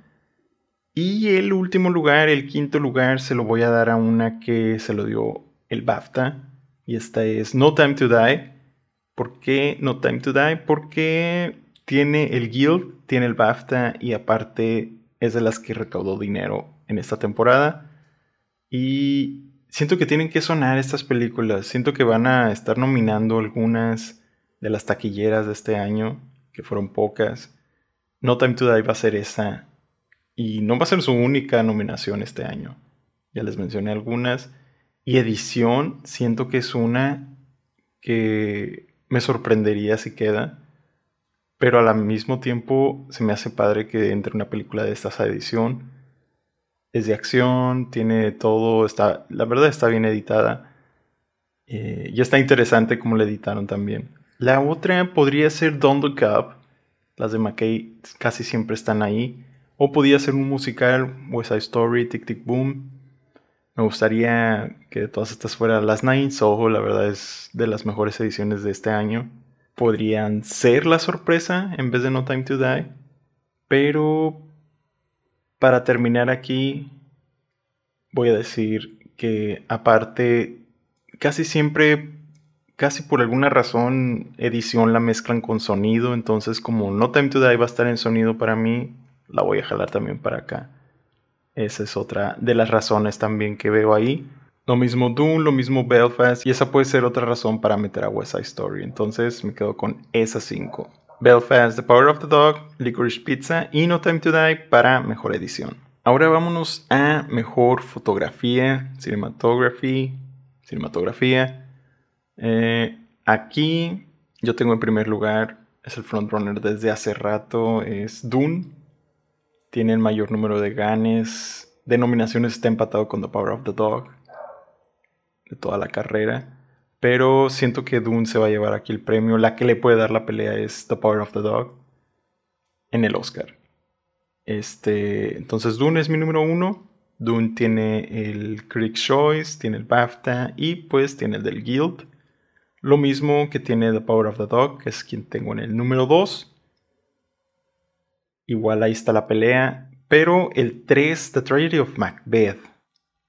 [SPEAKER 1] Y el último lugar, el quinto lugar, se lo voy a dar a una que se lo dio el BAFTA. Y esta es No Time to Die. ¿Por qué No Time to Die? Porque tiene el Guild, tiene el BAFTA y aparte es de las que recaudó dinero en esta temporada. Y siento que tienen que sonar estas películas. Siento que van a estar nominando algunas de las taquilleras de este año, que fueron pocas. No Time to Die va a ser esa y no va a ser su única nominación este año. Ya les mencioné algunas. Y edición, siento que es una que me sorprendería si queda. Pero al mismo tiempo se me hace padre que entre una película de estas a edición. Es de acción, tiene todo, está, la verdad está bien editada. Eh, y está interesante cómo la editaron también. La otra podría ser Don't Look Up. Las de McKay casi siempre están ahí. O podría ser un musical, West Side Story, Tic Tic Boom. Me gustaría que todas estas fueran las Nine Soho, la verdad es de las mejores ediciones de este año. Podrían ser la sorpresa en vez de No Time to Die. Pero para terminar aquí, voy a decir que aparte, casi siempre, casi por alguna razón, edición la mezclan con sonido. Entonces, como No Time to Die va a estar en sonido para mí, la voy a jalar también para acá. Esa es otra de las razones también que veo ahí. Lo mismo Doom, lo mismo Belfast, y esa puede ser otra razón para meter a West Side Story. Entonces me quedo con esas cinco. Belfast, The Power of the Dog, Licorice Pizza y No Time to Die para mejor edición. Ahora vámonos a mejor fotografía, cinematography, cinematografía. Eh, aquí yo tengo en primer lugar, es el frontrunner desde hace rato, es Dune tiene el mayor número de ganes. De nominaciones está empatado con The Power of the Dog. De toda la carrera. Pero siento que Dune se va a llevar aquí el premio. La que le puede dar la pelea es The Power of the Dog. En el Oscar. Este, entonces Dune es mi número uno. Dune tiene el Critics' Choice, tiene el BAFTA y pues tiene el del Guild. Lo mismo que tiene The Power of the Dog, que es quien tengo en el número 2. Igual ahí está la pelea. Pero el 3, The Tragedy of Macbeth.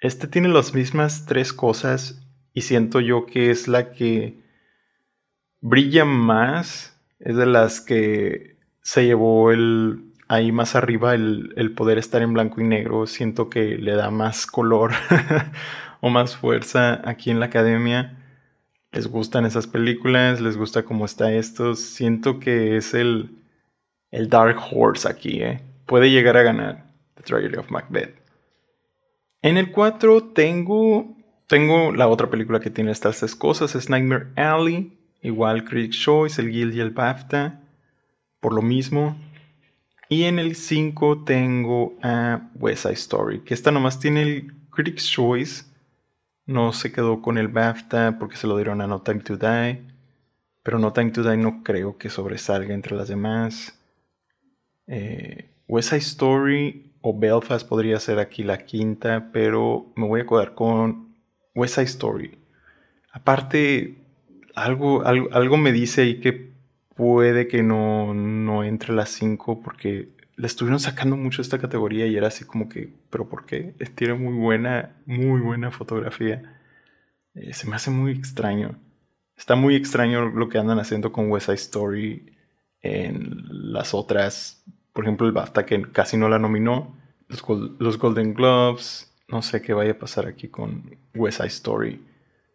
[SPEAKER 1] Este tiene las mismas tres cosas y siento yo que es la que brilla más. Es de las que se llevó el, ahí más arriba el, el poder estar en blanco y negro. Siento que le da más color <laughs> o más fuerza aquí en la academia. Les gustan esas películas, les gusta cómo está esto. Siento que es el el Dark Horse aquí, ¿eh? Puede llegar a ganar The Tragedy of Macbeth. En el 4 tengo, tengo la otra película que tiene estas tres cosas, es Nightmare Alley, igual Critics' Choice, el Guild y el BAFTA, por lo mismo. Y en el 5 tengo a West Side Story, que esta nomás tiene el Critics' Choice, no se quedó con el BAFTA porque se lo dieron a No Time to Die, pero No Time to Die no creo que sobresalga entre las demás. Eh, West Side Story o Belfast podría ser aquí la quinta, pero me voy a quedar con West Side Story. Aparte, algo, algo, me dice ahí que puede que no, no entre las cinco porque le estuvieron sacando mucho esta categoría y era así como que, ¿pero por qué? <laughs> Tiene muy buena, muy buena fotografía. Eh, se me hace muy extraño. Está muy extraño lo que andan haciendo con West Side Story en las otras, por ejemplo el BAFTA que casi no la nominó, los, Golden Globes, no sé qué vaya a pasar aquí con West Side Story.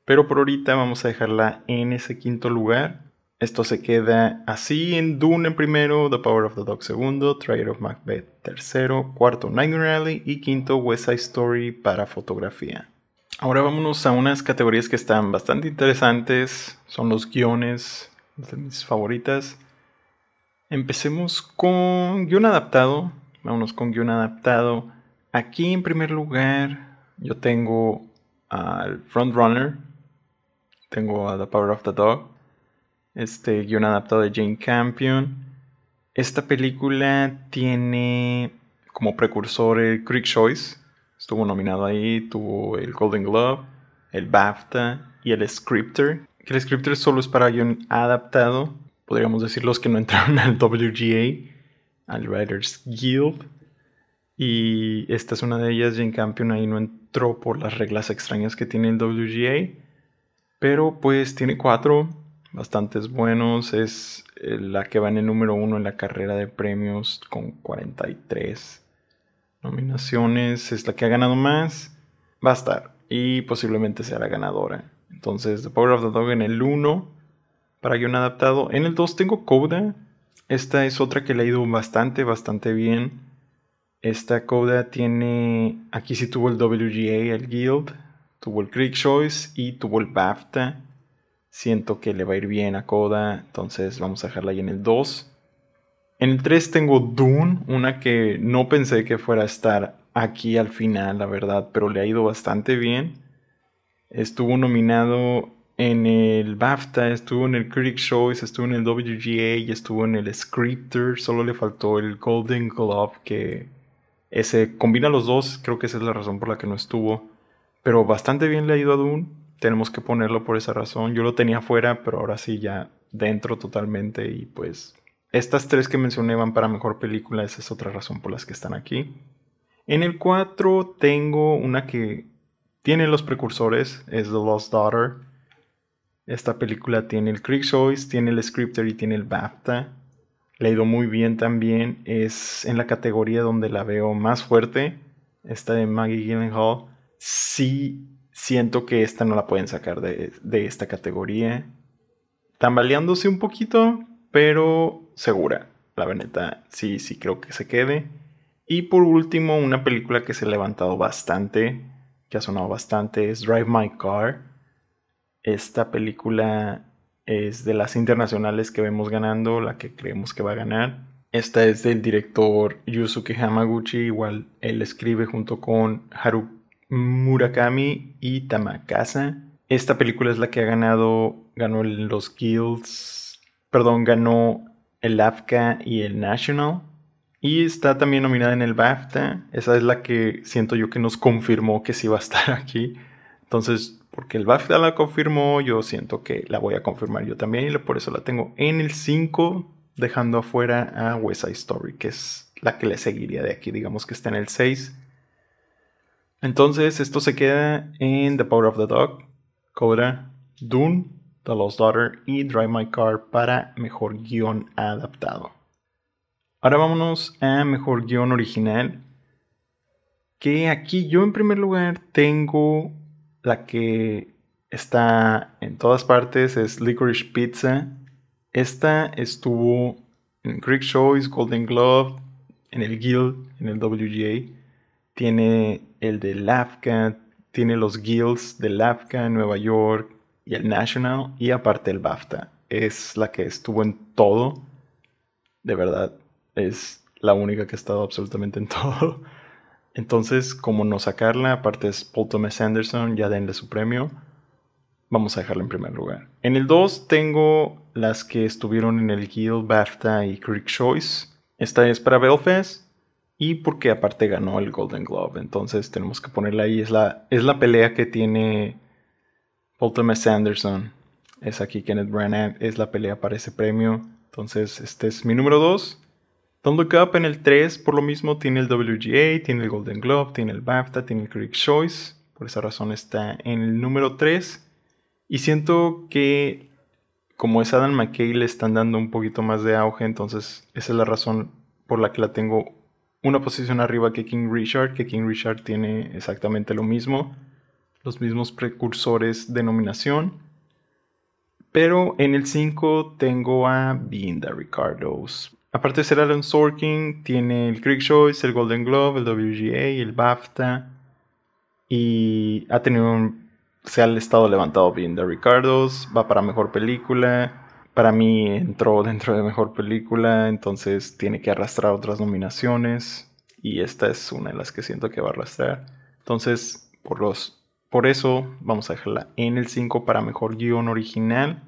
[SPEAKER 1] Pero por ahorita vamos a dejarla en ese quinto lugar. Esto se queda así en Dune en primero, The Power of the Dog segundo, Trailer of Macbeth tercero, cuarto Nightmare Alley y quinto West Side Story para fotografía. Ahora vámonos a unas categorías que están bastante interesantes, son los guiones, de mis favoritas. Empecemos con guion adaptado. Vámonos con guion adaptado. Aquí en primer lugar yo tengo al Frontrunner. Tengo a The Power of the Dog. Este guion adaptado de Jane Campion. Esta película tiene como precursor el Creek Choice. Estuvo nominado ahí. Tuvo el Golden Globe, el BAFTA y el Scripter. el Scripter solo es para guion adaptado podríamos decir los que no entraron al WGA, al Writers Guild. Y esta es una de ellas, Jane Campion ahí no entró por las reglas extrañas que tiene el WGA. Pero pues tiene cuatro bastantes buenos. Es eh, la que va en el número uno en la carrera de premios con 43 nominaciones. Es la que ha ganado más. Va a estar. Y posiblemente sea la ganadora. Entonces, The Power of the Dog en el 1 para guion adaptado. En el 2 tengo Coda. Esta es otra que le ha ido bastante, bastante bien. Esta Coda tiene. Aquí sí tuvo el WGA, el Guild. Tuvo el Creek Choice y tuvo el BAFTA. Siento que le va a ir bien a Coda. Entonces vamos a dejarla ahí en el 2. En el 3 tengo Dune, una que no pensé que fuera a estar aquí al final, la verdad, pero le ha ido bastante bien. Estuvo nominado en el BAFTA, estuvo en el Critics' Choice, estuvo en el WGA y estuvo en el Scripter. Solo le faltó el Golden Glove, que ese combina los dos. Creo que esa es la razón por la que no estuvo. Pero bastante bien le ha ido a Dune. Tenemos que ponerlo por esa razón. Yo lo tenía fuera, pero ahora sí ya dentro totalmente. Y pues estas tres que mencioné van para mejor película. Esa es otra razón por las que están aquí. En el 4 tengo una que tiene los precursores. Es The Lost Daughter. Esta película tiene el Critics' Choice, tiene el Scripter y tiene el BAFTA. Le ha ido muy bien también. Es en la categoría donde la veo más fuerte. Esta de Maggie Gyllenhaal sí siento que esta no la pueden sacar de, esta categoría. Tambaleándose un poquito, pero segura. La veneta sí, sí creo que se quede. Y por último, una película que se ha levantado bastante, que ha sonado bastante, es Drive My Car. Esta película es de las internacionales que vemos ganando, la que creemos que va a ganar. Esta es del director Yusuke Hamaguchi, igual él escribe junto con Haru Murakami y Tamakasa. Esta película es la que ha ganado, ganó los Guilds, perdón, ganó el AFCA y el National. Y está también nominada en el BAFTA. Esa es la que siento yo que nos confirmó que sí va a estar <laughs> aquí. Entonces, porque el BAFTA la confirmó, yo siento que la voy a confirmar yo también. Y por eso la tengo en el 5, dejando afuera a West Side Story, que es la que le seguiría de aquí. Digamos que está en el 6. Entonces, esto se queda en The Power of the Dog, Coda, Dune, The Lost Daughter y Drive My Car para mejor guion adaptado. Ahora vámonos a mejor guion original. Que aquí yo en primer lugar tengo la que está en todas partes, es Licorice Pizza. Esta estuvo en Greek Choice, Golden Glove, en el Guild, en el WGA. Tiene el de LAFCA, tiene los guilds de LAFCA Nueva York y el National y aparte el BAFTA. Es la que estuvo en todo. De verdad, es la única que ha estado absolutamente en <laughs> todo. Entonces, como no sacarla, aparte es Paul Thomas Anderson, ya denle su premio. Vamos a dejarla en primer lugar. En el 2 tengo las que estuvieron en el Guild, BAFTA y Creek Choice. Esta es para Belfast y porque aparte ganó el Golden Globe. Entonces tenemos que ponerla ahí. Es la, es la pelea que tiene Paul Thomas Anderson. Es aquí Kenneth Branagh. Es la pelea para ese premio. Entonces este es mi número 2. Don't Look Up en el 3 por lo mismo tiene el WGA, tiene el Golden Globe, tiene el BAFTA, tiene el Critics' Choice. Por esa razón está en el número 3. Y siento que como es Adam McKay le están dando un poquito más de auge. Entonces esa es la razón por la que la tengo una posición arriba que King Richard, que King Richard tiene exactamente lo mismo, los mismos precursores de nominación. Pero en el 5 tengo a the Ricardos. Aparte de ser Alan Sorkin, tiene el Critic Choice, el Golden Globe, el WGA, el BAFTA. Y ha tenido un, se ha estado levantado Being the Ricardos. Va para mejor película para mí entró dentro de mejor película, entonces tiene que arrastrar otras nominaciones y esta es una de las que siento que va a arrastrar. Entonces, por los por eso vamos a dejarla en el 5 para mejor guion original.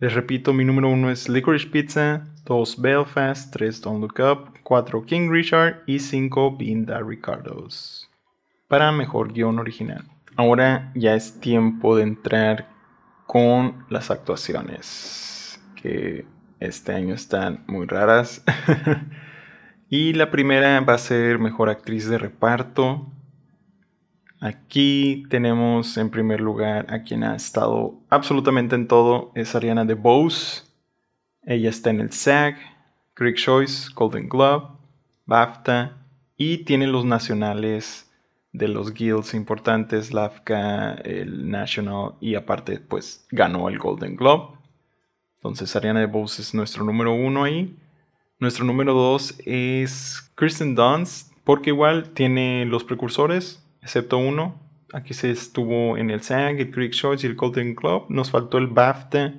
[SPEAKER 1] Les repito, mi número 1 es Licorice Pizza, 2 Belfast, 3 Don't Look Up, 4 King Richard y 5 Binda Ricardos. Para mejor guion original. Ahora ya es tiempo de entrar con las actuaciones que este año están muy raras. <laughs> y la primera va a ser Mejor Actriz de Reparto. Aquí tenemos en primer lugar a quien ha estado absolutamente en todo, es Ariana DeBose. Ella está en el SAG, Greek Choice, Golden Globe, BAFTA y tiene los nacionales de los guilds importantes, LAFCA, el National y aparte pues ganó el Golden Globe. Entonces Ariana DeBose es nuestro número uno ahí. Nuestro número dos es Kristen Dunst, porque igual tiene los precursores, excepto uno. Aquí se estuvo en el SAG, el Creek Choice y el Golden Globe. Nos faltó el BAFTA,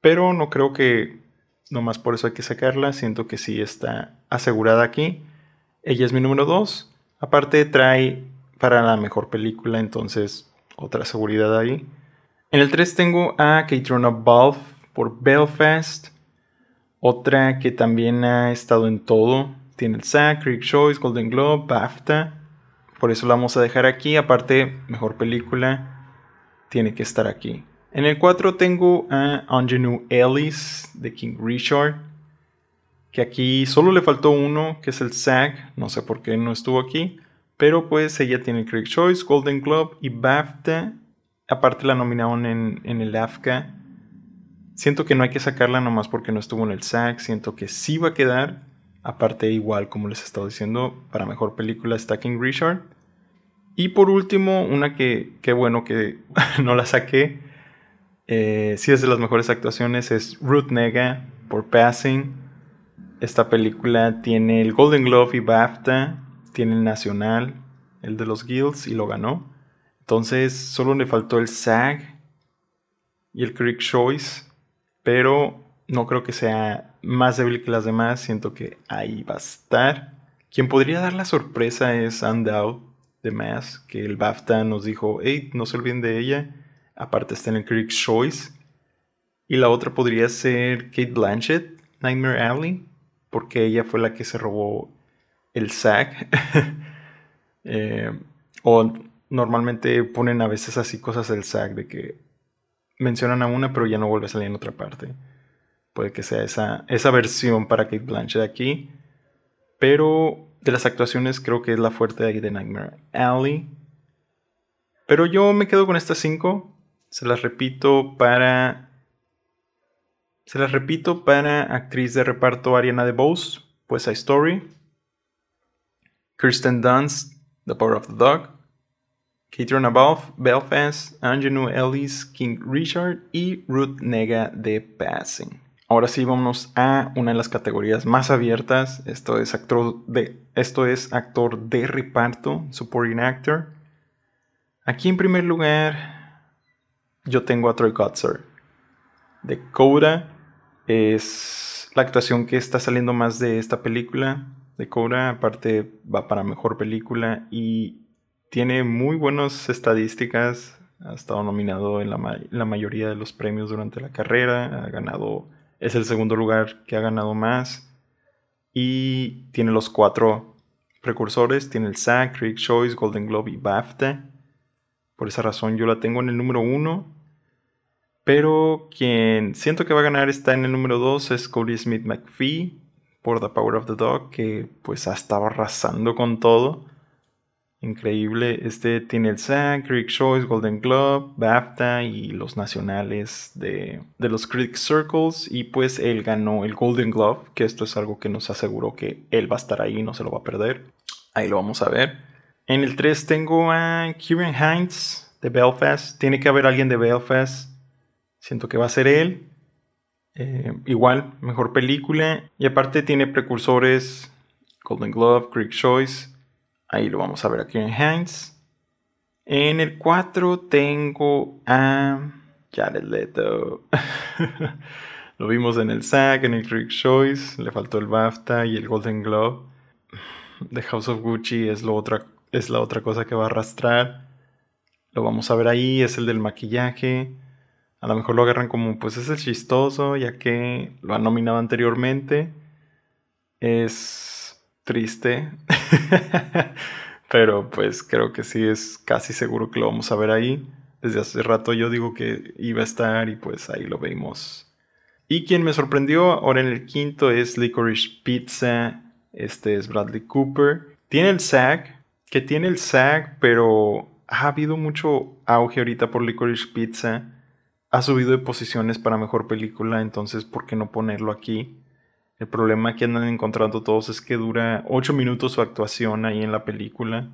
[SPEAKER 1] pero no creo que nomás por eso hay que sacarla. Siento que sí está asegurada aquí. Ella es mi número dos. Aparte trae para la mejor película, entonces otra seguridad ahí. En el 3 tengo a Katrina Balfe por Belfast. Otra que también ha estado en todo. Tiene el SAG, Critic Choice, Golden Globe, BAFTA. Por eso la vamos a dejar aquí. Aparte, mejor película. Tiene que estar aquí. En el 4 tengo a Anjanou Ellis de King Richard. Que aquí solo le faltó uno, que es el SAG. No sé por qué no estuvo aquí. Pero pues ella tiene el Critic Choice, Golden Globe y BAFTA. Aparte la nominaron en, en el AFCA. Siento que no hay que sacarla nomás porque no estuvo en el SAG. Siento que sí va a quedar. Aparte, igual, como les he estado diciendo, para mejor película está King Richard. Y por último, una que, qué bueno que <laughs> no la saqué. Eh, sí es de las mejores actuaciones, es Ruth Nega por Passing. Esta película tiene el Golden Globe y BAFTA, tiene el Nacional, el de los Guilds y lo ganó. Entonces solo le faltó el SAG y el Critic Choice pero no creo que sea más débil que las demás. Siento que ahí va a estar. Quien podría dar la sorpresa es Andow de Mass, que el BAFTA nos dijo, hey, no se olviden de ella. Aparte está en el Critics' Choice. Y la otra podría ser Kate Blanchett, Nightmare Alley, porque ella fue la que se robó el SAG. <laughs> Eh, o normalmente ponen a veces así cosas del SAG de que mencionan a una, pero ya no vuelve a salir en otra parte. Puede que sea esa, esa versión para Kate Blanchett aquí. Pero de las actuaciones creo que es la fuerte ahí de Nightmare Alley. Pero yo me quedo con estas cinco. Se las repito para. Se las repito para actriz de reparto Ariana DeBose, pues a Story. Kirsten Dunst, The Power of the Dog. Catherine Above, Belfast, Anjanou Ellis, King Richard y Ruth Nega de Passing. Ahora sí, vamos a una de las categorías más abiertas. Esto es actor de, esto es actor de reparto, supporting actor. Aquí en primer lugar, yo tengo a Troy Kotzer. De Coda es la actuación que está saliendo más de esta película. De Coda, aparte, va para mejor película y tiene muy buenas estadísticas. Ha estado nominado en la, mayoría de los premios durante la carrera. Ha ganado. Es el segundo lugar que ha ganado más. Y tiene los cuatro precursores. Tiene el SAG, Critics' Choice, Golden Globe y BAFTA. Por esa razón yo la tengo en el número uno. Pero quien siento que va a ganar está en el número dos es Cody Smith McPhee por The Power of the Dog, que pues ha estado arrasando con todo. Increíble. Este tiene el SAG, Critics' Choice, Golden Globe, BAFTA y los nacionales de, de, los Critics Circles. Y pues él ganó el Golden Globe, que esto es algo que nos aseguró que él va a estar ahí, no se lo va a perder. Ahí lo vamos a ver. En el 3 tengo a Kieran Hines de Belfast. Tiene que haber alguien de Belfast. Siento que va a ser él. Eh, igual, mejor película. Y aparte tiene precursores Golden Globe, Critics' Choice. Ahí lo vamos a ver aquí en Hands. En el 4 tengo a Jared Leto. <laughs> lo vimos en el SAG, en el Critic Choice. Le faltó el BAFTA y el Golden Globe. The House of Gucci es, otra, es la otra cosa que va a arrastrar. Lo vamos a ver ahí, es el del maquillaje. A lo mejor lo agarran como, pues es el chistoso, ya que lo han nominado anteriormente. Es triste. <laughs> Pero pues creo que sí es casi seguro que lo vamos a ver ahí. Desde hace rato yo digo que iba a estar y pues ahí lo vemos. Y quien me sorprendió ahora en el quinto es Licorice Pizza. Este es Bradley Cooper. Tiene el SAG, que tiene el SAG, pero ha habido mucho auge ahorita por Licorice Pizza. Ha subido de posiciones para mejor película, entonces ¿por qué no ponerlo aquí? El problema que andan encontrando todos es que dura 8 minutos su actuación ahí en la película.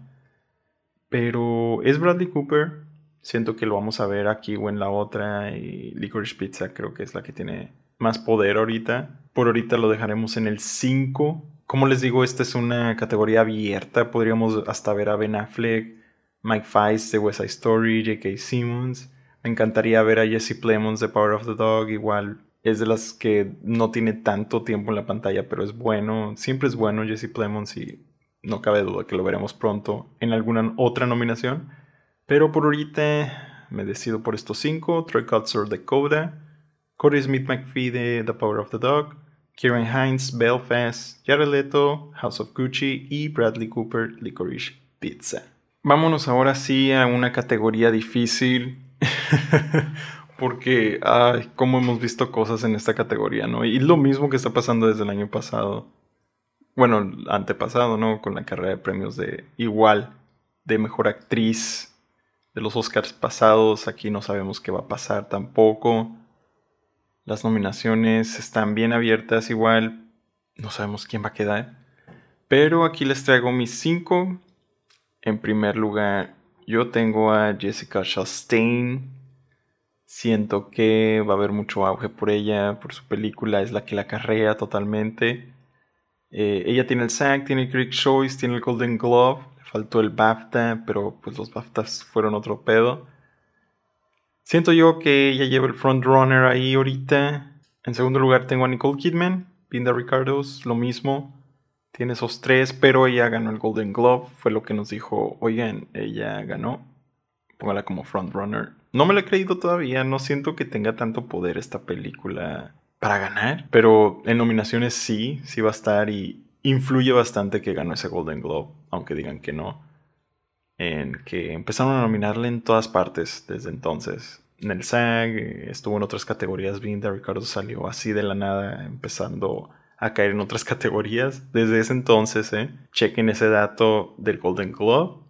[SPEAKER 1] Pero es Bradley Cooper. Siento que lo vamos a ver aquí o en la otra. Y Licorice Pizza creo que es la que tiene más poder ahorita. Por ahorita lo dejaremos en el 5. Como les digo, esta es una categoría abierta. Podríamos hasta ver a Ben Affleck, Mike Feist de West Side Story, J.K. Simmons. Me encantaría ver a Jesse Plemons de Power of the Dog. Igual es de las que no tiene tanto tiempo en la pantalla, pero es bueno. Siempre es bueno Jesse Plemons y no cabe duda que lo veremos pronto en alguna otra nominación. Pero por ahorita me decido por estos cinco. Troy Kotzer de Coda, Corey Smith McPhee de The Power of the Dog, Kieran Hines, Belfast, Jared Leto, House of Gucci y Bradley Cooper, Licorice Pizza. Vámonos ahora sí a una categoría difícil. <laughs> Porque, ay, cómo hemos visto cosas en esta categoría, ¿no? Y lo mismo que está pasando desde el año pasado. Bueno, antepasado, ¿no? Con la carrera de premios de igual, de mejor actriz de los Oscars pasados. Aquí no sabemos qué va a pasar tampoco. Las nominaciones están bien abiertas igual. No sabemos quién va a quedar. Pero aquí les traigo mis cinco. En primer lugar, yo tengo a Jessica Chastain. Siento que va a haber mucho auge por ella, por su película, es la que la carrea totalmente. Eh, ella tiene el SAG, tiene el Critic Choice, tiene el Golden Glove, le faltó el BAFTA, pero pues los BAFTAs fueron otro pedo. Siento yo que ella lleva el frontrunner ahí ahorita. En segundo lugar tengo a Nicole Kidman, Pinda Ricardos, lo mismo. Tiene esos tres, pero ella ganó el Golden Glove. Fue lo que nos dijo, oigan, ella ganó. Póngala como frontrunner. No me lo he creído todavía, no siento que tenga tanto poder esta película para ganar, pero en nominaciones sí, sí va a estar y influye bastante que ganó ese Golden Globe, aunque digan que no en que empezaron a nominarle en todas partes desde entonces. En el SAG, estuvo en otras categorías, Vinda, Ricardo salió así de la nada, empezando a caer en otras <laughs> categorías desde ese entonces. ¿eh? Chequen ese dato del Golden Globe.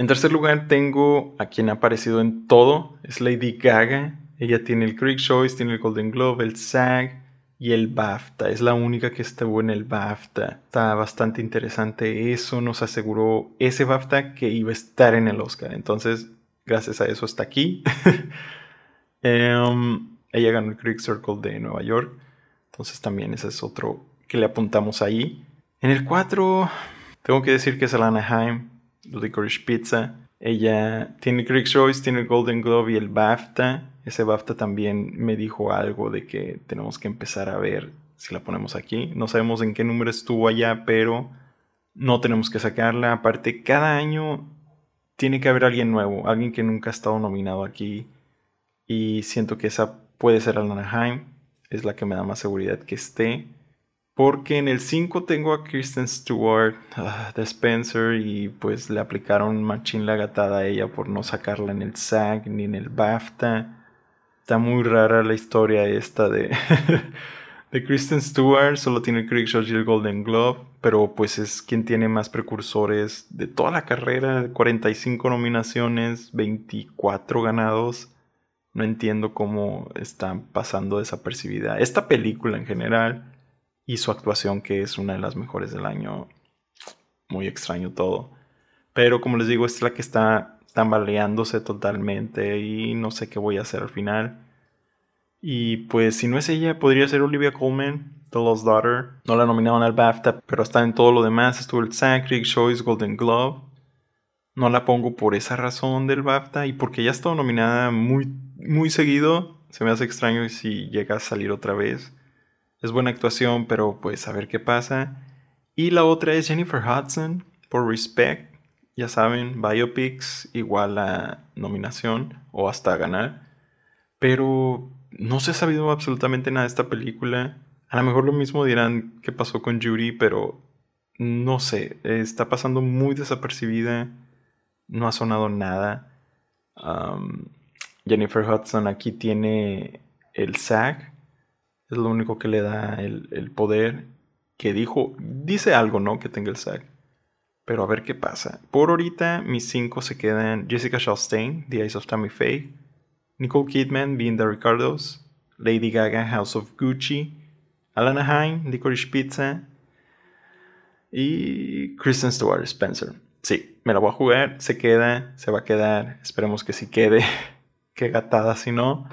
[SPEAKER 1] En tercer lugar tengo a quien ha aparecido en todo, es Lady Gaga. Ella tiene el Critic Choice, tiene el Golden Globe, el SAG, y el BAFTA. Es la única que estuvo en el BAFTA. Está bastante interesante. Eso nos aseguró ese BAFTA que iba a estar en el Oscar. Entonces, gracias a eso está aquí. <laughs> Em, ella ganó el Critic Circle de Nueva York. Entonces también ese es otro que le apuntamos ahí. En el 4, tengo que decir que es Alana Haim, Licorice Pizza. Ella tiene el Critic Choice, tiene Golden Globe y el BAFTA ese BAFTA también me dijo algo de que tenemos que empezar a ver si la ponemos aquí. No sabemos en qué número estuvo allá, pero no tenemos que sacarla. Aparte, cada año tiene que haber alguien nuevo, alguien que nunca ha estado nominado aquí. Y siento que esa puede ser Alana es la que me da más seguridad que esté. Porque en el 5 tengo a Kristen Stewart ah, de Spencer y pues le aplicaron machín la gatada a ella por no sacarla en el SAG ni en el BAFTA. Está muy rara la historia esta de, <laughs> de Kristen Stewart. Solo tiene Critic y el Golden Globe. Pero pues es quien tiene más precursores de toda la carrera. 45 nominaciones, 24 ganados. No entiendo cómo están pasando desapercibida esta película en general. Y su actuación que es una de las mejores del año. Muy extraño todo. Pero como les digo, es la que está tambaleándose totalmente y no sé qué voy a hacer al final. Y pues si no es ella, podría ser Olivia Colman, The Lost Daughter. No la nominaron al BAFTA, pero está en todo lo demás. Estuvo el SAG, Choice, Golden Glove. No la pongo por esa razón del BAFTA y porque ya ha estado nominada muy, muy seguido. Se me hace extraño si llega a salir otra vez. Es buena actuación, pero pues a ver qué pasa. Y la otra es Jennifer Hudson, por Respect ya saben, biopics igual a nominación o hasta ganar. Pero no se ha sabido absolutamente nada de esta película. A lo mejor lo mismo dirán que pasó con Judy, pero no sé, está pasando muy desapercibida. No ha sonado nada. Jennifer Hudson aquí tiene el SAG. Es lo único que le da el, el poder. Que dijo, dice algo, ¿no? Que tenga el SAG. Pero a ver qué pasa. Por ahorita, mis cinco se quedan Jessica Chastain, The Eyes of Tammy Faye, Nicole Kidman, Being the Ricardos, Lady Gaga, House of Gucci, Alana Haim, Licorice Pizza y Kristen Stewart, Spencer. Sí, me la voy a jugar, se queda, se va a quedar, esperemos que sí quede. <laughs> Qué gatada si no.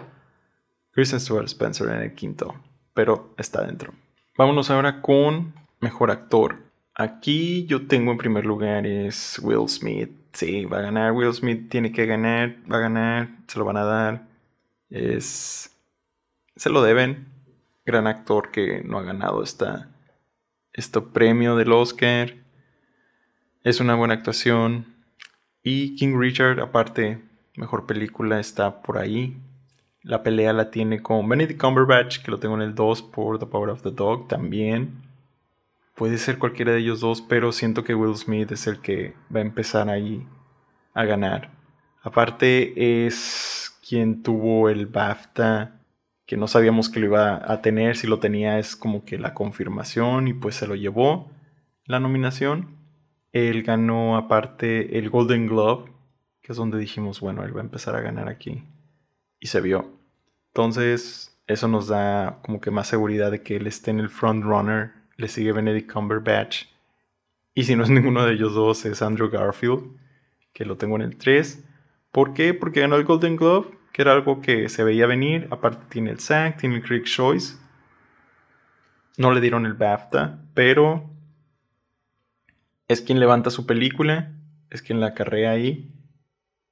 [SPEAKER 1] Kristen Stewart, Spencer en el quinto, pero está dentro. Vámonos ahora con Mejor Actor. Aquí yo tengo en primer lugar es Will Smith. Sí, va a ganar. Will Smith tiene que ganar. Va a ganar. Se lo van a dar. Es. Se lo deben. Gran actor que no ha ganado esta, este premio del Oscar. Es una buena actuación. Y King Richard, aparte, Mejor película está por ahí. La pelea la tiene con Benedict Cumberbatch, que lo tengo en el 2 por The Power of the Dog también. Puede ser cualquiera de ellos dos, pero siento que Will Smith es el que va a empezar ahí a ganar. Aparte es quien tuvo el BAFTA, que no sabíamos que lo iba a tener, si lo tenía es como que la confirmación y pues se lo llevó la nominación. Él ganó aparte el Golden Glove, que es donde dijimos, bueno, él va a empezar a ganar aquí. Y se vio. Entonces, eso nos da como que más seguridad de que él esté en el front runner. Le sigue Benedict Cumberbatch. Y si no es <laughs> ninguno de ellos dos, es Andrew Garfield, que lo tengo en el 3. ¿Por qué? Porque ganó el Golden Glove, que era algo que se veía venir. Aparte tiene el SAG, tiene el Critics' Choice. No le dieron el BAFTA, pero es quien levanta su película, es quien la carrea ahí.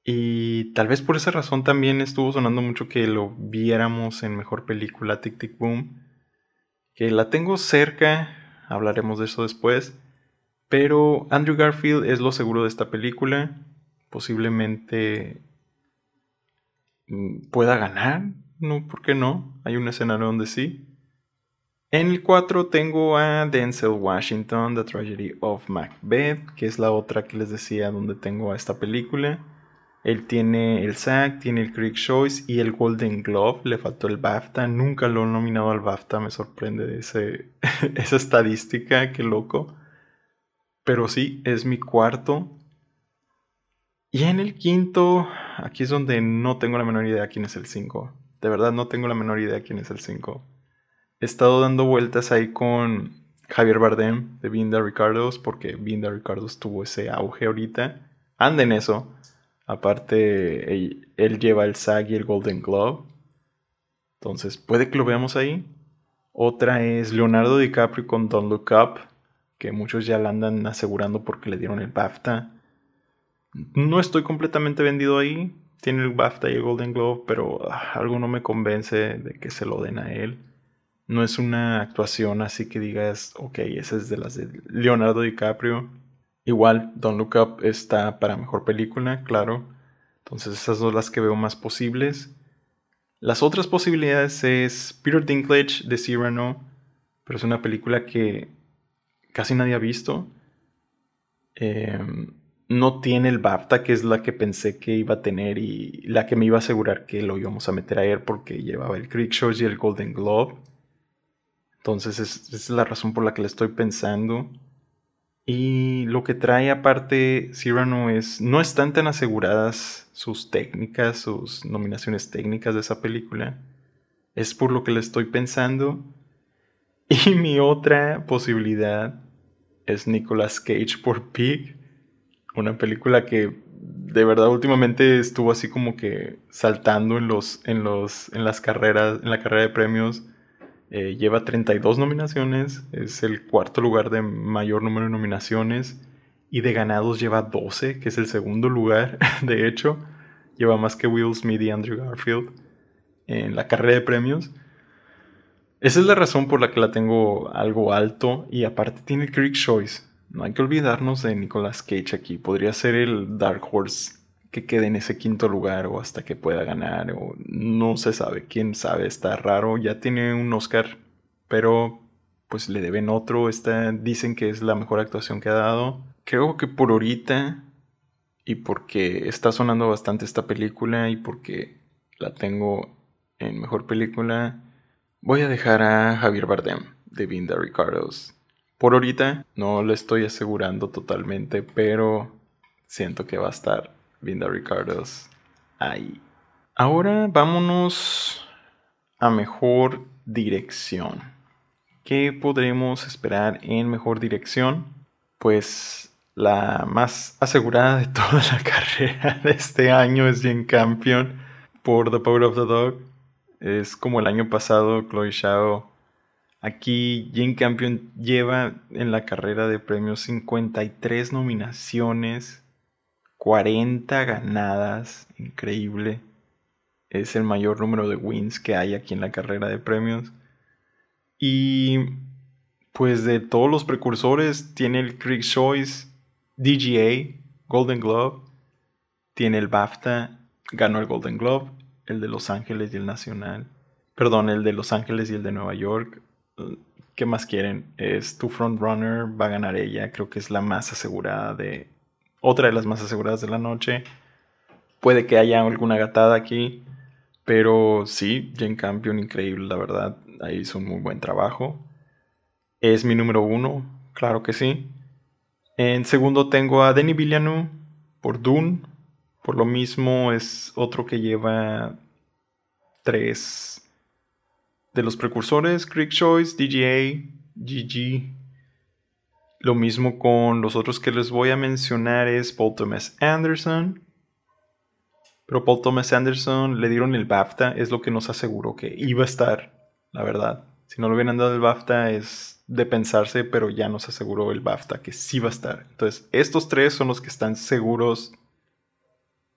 [SPEAKER 1] Y tal vez por esa razón también estuvo sonando mucho que lo viéramos en mejor película Tic Tic Boom. Que la tengo cerca, hablaremos de eso después. Pero Andrew Garfield es lo seguro de esta película. Posiblemente mm, pueda ganar. No, ¿por qué no? Hay un escenario donde sí. En el 4 tengo a Denzel Washington, The Tragedy of Macbeth, que es la otra que les decía donde tengo a esta película. Él tiene el SAG, tiene el Critic Choice y el Golden Globe. Le faltó el BAFTA. Nunca lo he nominado al BAFTA. Me sorprende <laughs> esa estadística. Qué loco. Pero sí, es mi cuarto. Y en el quinto, aquí es donde no tengo la menor idea quién es el 5. De verdad no tengo la menor idea quién es el 5. He estado dando vueltas ahí con Javier Bardem de Binda Ricardos porque Binda Ricardos tuvo ese auge ahorita. Anda en eso. Aparte, él, lleva el SAG y el Golden Globe. Entonces, puede que lo veamos ahí. Otra es Leonardo DiCaprio con Don't Look Up, que muchos ya la andan asegurando porque le dieron el BAFTA. No estoy completamente vendido ahí. Tiene el BAFTA y el Golden Globe, pero ah, algo no me convence de que se lo den a él. No es una actuación así que digas, ok, esa es de las de Leonardo DiCaprio. Igual, Don't Look Up está para mejor película, claro. Entonces esas son las que veo más posibles. Las otras posibilidades es Peter Dinklage de Cyrano, pero es una película que casi nadie ha visto. Em, no tiene el BAFTA, que es la que pensé que iba a tener y la que me iba a asegurar que lo íbamos a meter a él porque llevaba el Creek Shows y el Golden Globe. Entonces esa es la razón por la que le estoy pensando. Y lo que trae aparte Cyrano es, no están tan aseguradas sus técnicas, sus nominaciones técnicas de esa película. Es por lo que le estoy pensando. <laughs> Y mi otra posibilidad es Nicolas Cage por Pig. Una película que de verdad últimamente estuvo así como que saltando en los en los en las carreras, en la carrera de premios eh, lleva 32 nominaciones, es el cuarto lugar de mayor número de nominaciones y de ganados lleva 12, que es el segundo lugar, <laughs> de hecho, lleva más que Will Smith y Andrew Garfield en la carrera de premios. Esa es la razón por la que la tengo algo alto y aparte tiene Critic Choice. No hay que olvidarnos de Nicolas Cage aquí, podría ser el Dark Horse que quede en ese quinto lugar o hasta que pueda ganar o no se sabe, quién sabe, está raro, ya tiene un Oscar, pero pues le deben otro, está, dicen que es la mejor actuación que ha dado. Creo que por ahorita y porque está sonando bastante esta película y porque la tengo en mejor película, voy a dejar a Javier Bardem de Vinda Ricardos. Por ahorita no lo estoy asegurando totalmente, pero siento que va a estar Vinda Ricardos. Ahí. Ahora vámonos a mejor dirección. ¿Qué podremos esperar en mejor dirección? Pues la más asegurada de toda la <laughs> carrera de este año es Jane Campion por The Power of the Dog. Es como el año pasado, Chloe Shao. Aquí Jane Campion lleva en la carrera de premios 53 nominaciones 40 ganadas, increíble. Es el mayor número de wins que hay aquí en la carrera de premios. Y pues de todos los precursores tiene el Critics Choice, DGA, Golden Globe, tiene el BAFTA ganó el Golden Globe, el de Los Ángeles y el Nacional. Perdón, el de Los Ángeles y el de Nueva York. ¿Qué más quieren? Es tu frontrunner, va a ganar ella. Creo que es la más asegurada de. Otra de las más aseguradas de la noche. Puede que haya alguna gatada aquí. Pero sí, Jane Campion, increíble, la verdad. Ahí hizo un muy buen trabajo. Es mi número uno, claro que sí. En segundo tengo a Denis Villeneuve por Dune. Por lo mismo es otro que lleva tres de los precursores, Creek Choice, DGA, GG. Lo mismo con los otros que les voy a mencionar es Paul Thomas Anderson. Pero Paul Thomas Anderson le dieron el BAFTA, es lo que nos aseguró que iba a estar, la verdad. Si no le hubieran dado el BAFTA es de pensarse, pero ya nos aseguró el BAFTA que sí va a estar. Entonces, estos tres son los que están seguros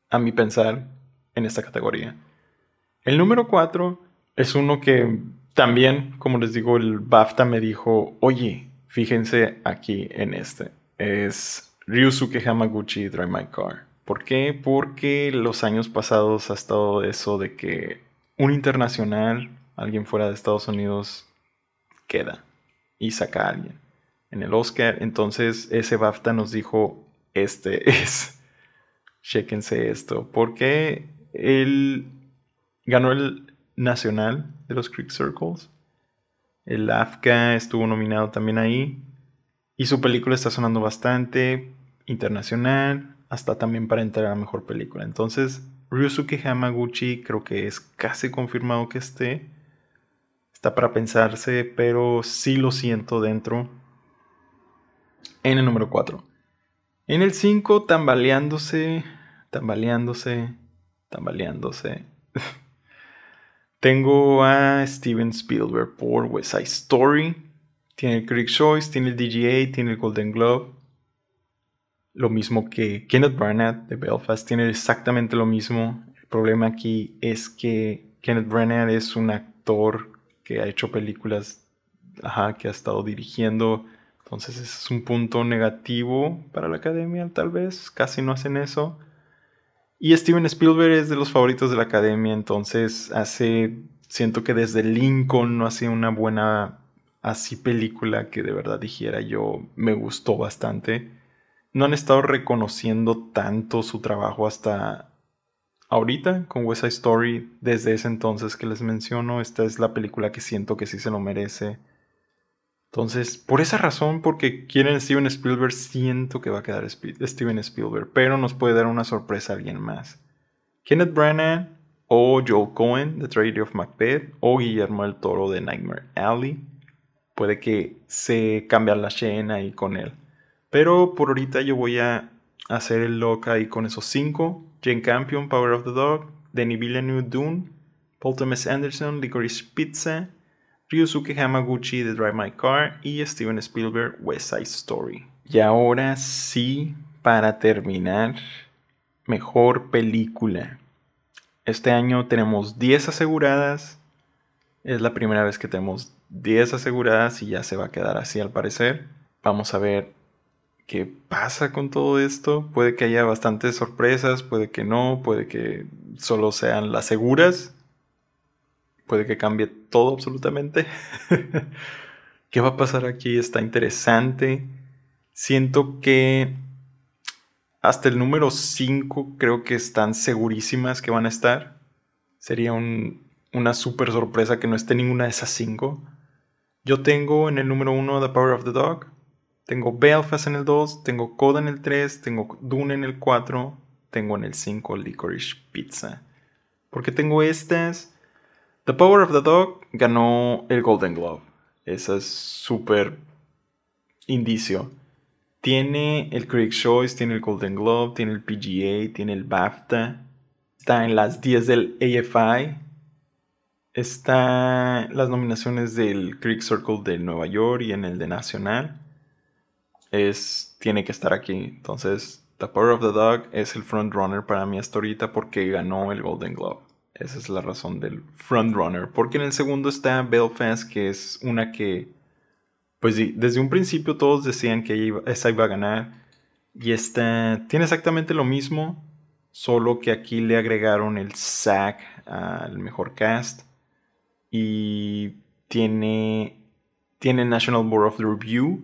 [SPEAKER 1] a mi pensar, en esta categoría. El número 4 es uno que también, como les digo, el BAFTA me dijo, oye, fíjense aquí en este. Es Ryusuke Hamaguchi Drive My Car. ¿Por qué? Porque los años pasados ha estado eso de que un internacional, alguien fuera de Estados Unidos, queda y saca a alguien en el Oscar. Entonces ese BAFTA nos dijo, este <laughs> es Chéquense esto. Porque él ganó el nacional de los Creek Circles. El AFCA estuvo nominado también ahí. Y su película está sonando bastante internacional. Hasta también para entrar a la mejor película. Entonces, Ryusuke Hamaguchi creo que es casi confirmado que esté. Está para pensarse, pero sí lo siento dentro. En el número 4. En el 5, tambaleándose, tambaleándose, tambaleándose. <laughs> Tengo a Steven Spielberg por West Side Story. Tiene el Critic Choice, tiene el DGA, tiene el Golden Globe. Lo mismo que Kenneth Branagh de Belfast. Tiene exactamente lo mismo. El problema aquí es que Kenneth Branagh es un actor que ha hecho películas, ajá, que ha estado dirigiendo entonces es un punto negativo para la academia, tal vez. Casi no hacen eso. Y Steven Spielberg es de los favoritos de la academia, entonces hace, siento que desde Lincoln no hace una buena así película que de verdad dijera yo me gustó bastante. No han estado reconociendo tanto su trabajo hasta ahorita con West Side Story, desde ese entonces que les menciono, esta es la película que siento que sí se lo merece. Entonces, por esa razón, porque quieren Steven Spielberg, siento que va a quedar Steven Spielberg, pero nos puede dar una sorpresa a alguien más. Kenneth Branagh o Joel Cohen de Tragedy of Macbeth o Guillermo del Toro de Nightmare Alley. Puede que se cambie la escena ahí con él. Pero por ahorita yo voy a hacer el loca ahí con esos cinco. Jane Campion, Power of the Dog, Denis Villeneuve, Dune, Paul Thomas Anderson, Licorice Pizza, Ryusuke Hamaguchi de Drive My Car y Steven Spielberg West Side Story. Y ahora sí, para terminar, mejor película. Este año tenemos 10 aseguradas. Es la primera vez que tenemos 10 aseguradas y ya se va a quedar así al parecer. Vamos a ver qué pasa con todo esto. Puede que haya bastantes sorpresas, puede que no, puede que solo sean las seguras puede que cambie todo absolutamente. <laughs> ¿Qué va a pasar aquí? Está interesante. Siento que hasta el número 5 creo que están segurísimas que van a estar. Sería una super sorpresa que no esté ninguna de esas 5. Yo tengo en el número 1 The Power of the Dog. Tengo Belfast en el 2. Tengo Coda en el 3. Tengo Dune en el 4. Tengo en el 5 Licorice Pizza. ¿Por qué tengo estas? The Power of the Dog ganó el Golden Globe. Ese es súper indicio. Tiene el Critics' Choice, tiene el Golden Globe, tiene el PGA, tiene el BAFTA. Está en las 10 del AFI. Está las nominaciones del Critics Circle de Nueva York y en el de Nacional. Es, tiene que estar aquí. Entonces, The Power of the Dog es el frontrunner para mí hasta ahorita porque ganó el Golden Globe. Esa es la razón del frontrunner. Porque en el segundo está Belfast, que es una que, pues sí, desde un principio todos decían que esa iba a ganar. Y esta tiene exactamente lo mismo. solo que aquí le agregaron el SAG al mejor cast y tiene, tiene National Board of Review.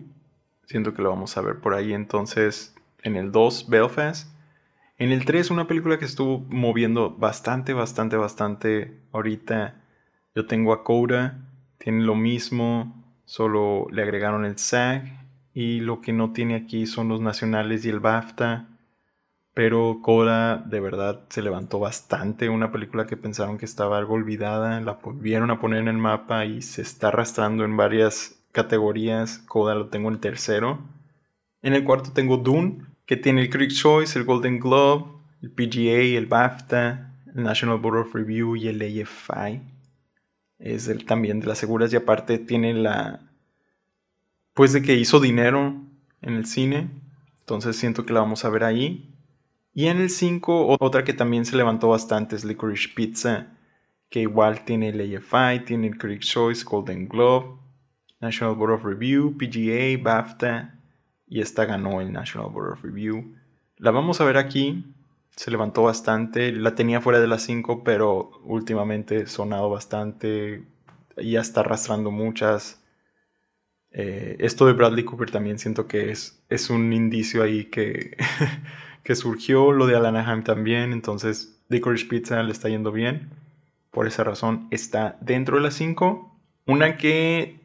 [SPEAKER 1] Siento que lo vamos a ver por ahí entonces en el 2, Belfast. En el 3, una película que estuvo moviendo bastante, bastante, bastante ahorita. Yo tengo a Coda, tiene lo mismo, solo le agregaron el SAG. Y lo que no tiene aquí son los nacionales y el BAFTA. Pero Coda de verdad se levantó bastante. Una película que pensaron que estaba algo olvidada. La volvieron a poner en el mapa y se está arrastrando en varias categorías. Coda lo tengo en tercero. En el cuarto tengo Dune, que tiene el Critics Choice, el Golden Globe, el PGA, el BAFTA, el National Board of Review y el AFI. Es el, también de las seguras y aparte tiene la... Pues de que hizo dinero en el cine. Entonces siento que la vamos a ver ahí. Y en el 5, otra que también se levantó bastante es Licorice Pizza, que igual tiene el AFI, tiene el Critics Choice, Golden Globe, National Board of Review, PGA, BAFTA, y esta ganó el National Board of Review. La vamos a ver aquí, se levantó bastante, la tenía fuera de las 5, pero últimamente sonado bastante, ya está arrastrando muchas. Eh, esto de Bradley Cooper también siento que es, es un indicio ahí que <laughs> que surgió, lo de Alanaheim también, entonces Licorice Pizza le está yendo bien. Por esa razón está dentro de las 5. Una que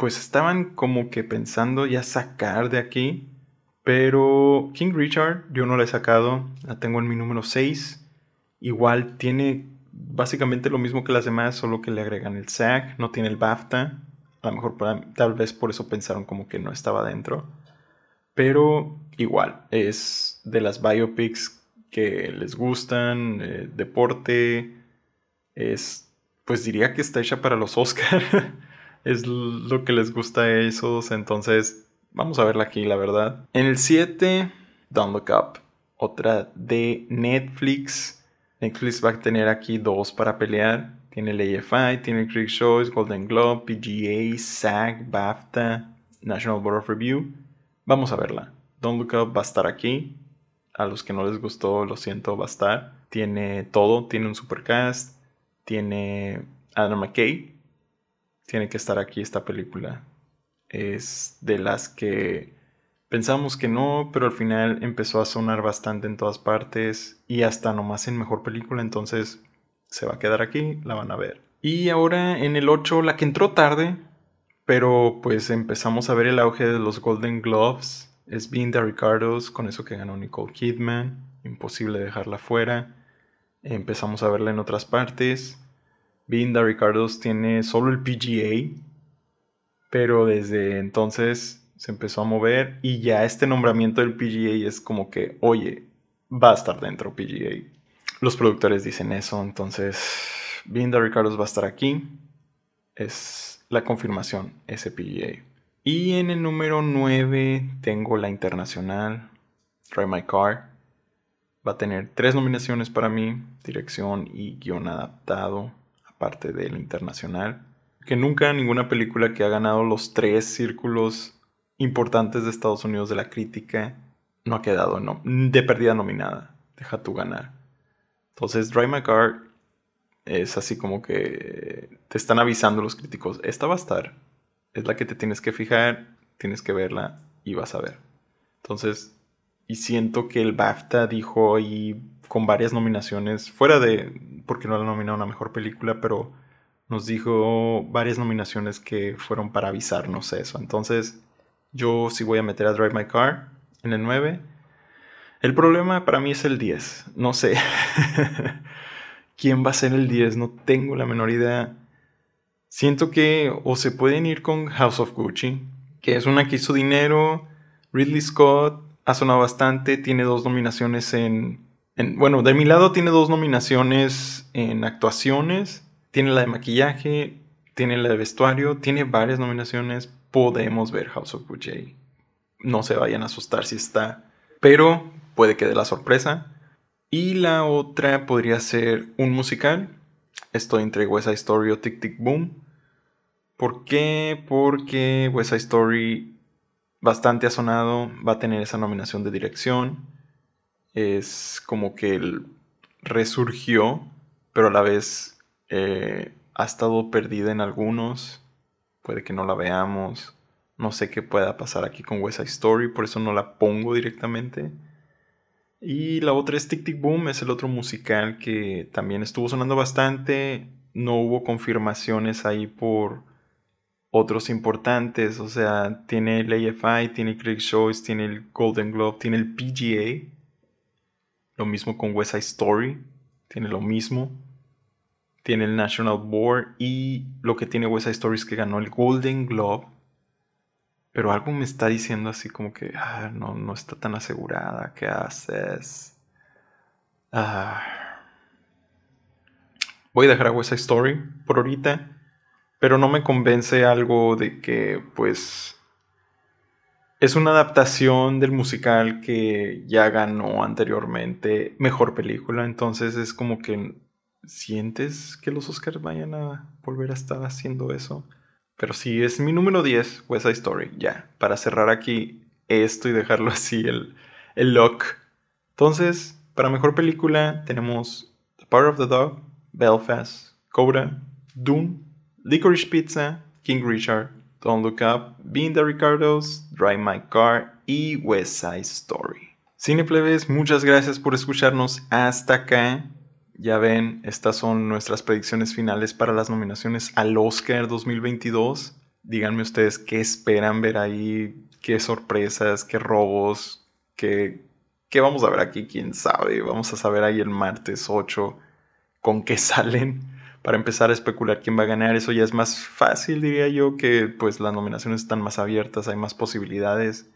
[SPEAKER 1] pues estaban como que pensando ya sacar de aquí. Pero King Richard yo no la he sacado. La tengo en mi número 6. Igual tiene básicamente lo mismo que las demás, solo que le agregan el SAG. No tiene el BAFTA. A lo mejor tal vez por eso pensaron como que no estaba dentro. Pero igual, es de las biopics que les gustan, eh, deporte, es, pues diría que está hecha para los Oscar, <laughs> es lo que les gusta a esos, entonces vamos a verla aquí, la verdad. En el 7, Don't Look Up, otra de Netflix. Netflix va a tener aquí dos para pelear. Tiene el AFI, tiene el Critics' Choice, Golden Globe, PGA, SAG, BAFTA, National Board of Review. Vamos a verla. Don't Look Up va a estar aquí. A los que no les gustó, lo siento, va a estar. Tiene todo, tiene un supercast, tiene Adam McKay. Tiene que estar aquí esta película. Es de las que pensamos que no, pero al final empezó a sonar bastante en todas partes y hasta nomás en mejor película, entonces se va a quedar aquí, la van a ver. Y ahora en el 8, la que entró tarde, pero pues empezamos a ver el auge de los Golden Gloves es the Ricardos, con eso que ganó Nicole Kidman, imposible dejarla fuera. Empezamos a verla en otras partes. The Ricardos tiene solo el PGA, pero desde entonces se empezó a mover y ya este nombramiento del PGA es como que, oye, va a estar dentro PGA. Los productores dicen eso, entonces the Ricardos va a estar aquí. Es la confirmación, ese PGA. Y en el número 9 tengo la internacional, Try My Car. Va a tener tres nominaciones para mí, dirección y guion adaptado, aparte del internacional. Que nunca ninguna película que ha ganado los tres círculos importantes de Estados Unidos de la crítica no ha quedado no, de perdida nominada. Deja tú ganar. Entonces, Drive My Car es así como que te están avisando los críticos. Esta va a estar es la que te tienes que fijar, tienes que verla y vas a ver. Entonces, y siento que el BAFTA dijo ahí con varias nominaciones, fuera de, porque no la nominaron a Mejor Película, pero nos dijo varias nominaciones que fueron para avisarnos eso. Entonces, yo sí voy a meter a Drive My Car en el 9. El problema para mí es el 10. No sé. <laughs> ¿Quién va a ser el 10? No tengo la menor idea. Siento que o se pueden ir con House of Gucci, que es una que hizo dinero. Ridley Scott ha sonado bastante, tiene dos nominaciones en, Bueno, de mi lado tiene dos nominaciones en actuaciones. Tiene la de maquillaje, tiene la de vestuario, tiene varias nominaciones. Podemos ver House of Gucci. No se vayan a asustar si está. Pero puede que dé la sorpresa. Y la otra podría ser un musical Estoy entre West Side Story o Tic Tic Boom. ¿Por qué? Porque West Side Story bastante ha sonado, va a tener esa nominación de dirección. Es como que él resurgió, pero a la vez eh, ha estado perdida en algunos. Puede que no la veamos. No sé qué pueda pasar aquí con West Side Story, por eso no la pongo directamente. Y la otra es Tic Tic Boom, es el otro musical que también estuvo sonando bastante. No hubo confirmaciones ahí por otros importantes, o sea, tiene el AFI, tiene Critics' Choice, tiene el Golden Globe, tiene el PGA. Lo mismo con West Side Story, tiene lo mismo. Tiene el National Board y lo que tiene West Side Story es que ganó el Golden Globe. Pero algo me está diciendo así como que ah, no, no está tan asegurada. ¿Qué haces? Ah. Voy a dejar a West Side Story por ahorita. Pero no me convence algo de que, pues, es una adaptación del musical que ya ganó anteriormente mejor película. Entonces es como que sientes que los Oscars vayan a volver a estar haciendo eso. Pero sí, es mi número 10, West Side Story. Ya, para cerrar aquí esto y dejarlo <laughs> así, el, el lock. Entonces, para mejor película tenemos The Power of the Dog, Belfast, Cobra, Doom, Licorice Pizza, King Richard, Don't Look Up, Being the Ricardos, Drive My Car y West Side Story. Cineplebes, muchas gracias por escucharnos hasta acá. Ya ven, estas son nuestras predicciones finales para las nominaciones al Oscar 2022. Díganme ustedes qué esperan ver ahí, qué sorpresas, qué robos, qué, qué vamos a ver aquí, quién sabe. Vamos a saber ahí el martes 8 con qué <laughs> salen para empezar a especular quién va a ganar. Eso ya es más fácil, diría yo, que pues las nominaciones están más abiertas, hay más posibilidades.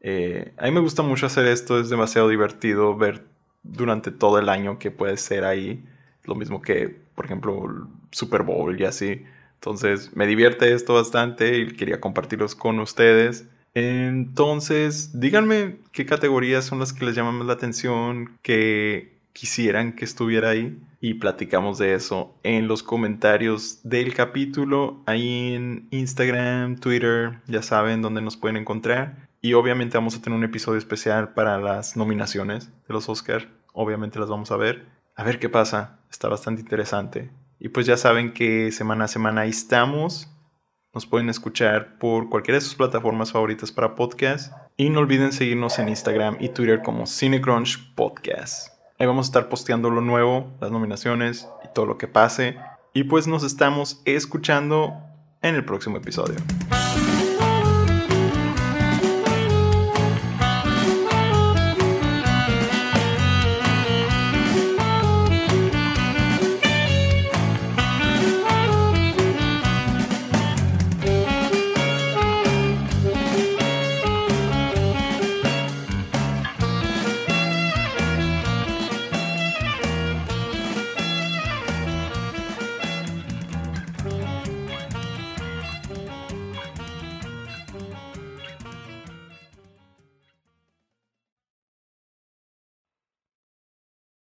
[SPEAKER 1] Eh, a mí me gusta mucho hacer esto, es demasiado divertido ver durante todo el año que puede ser ahí. Lo mismo que, por ejemplo, Super Bowl y así. Entonces, me divierte esto bastante y quería compartirlos con ustedes. Entonces, díganme qué categorías son las que les llaman más la atención, que quisieran que estuviera ahí y platicamos de eso en los comentarios del capítulo, ahí en Instagram, Twitter, ya saben dónde nos pueden encontrar. Y obviamente vamos a tener un episodio especial para las nominaciones de los Oscar. Obviamente las vamos a ver. A ver qué pasa. Está bastante interesante. Y pues ya saben que semana a semana ahí estamos. Nos pueden escuchar por cualquiera de sus plataformas favoritas para podcast. Y no olviden seguirnos en Instagram y Twitter como Cinecrunch Podcast. Ahí vamos a estar posteando lo nuevo, las nominaciones y todo lo que pase. Y pues nos estamos escuchando en el próximo episodio.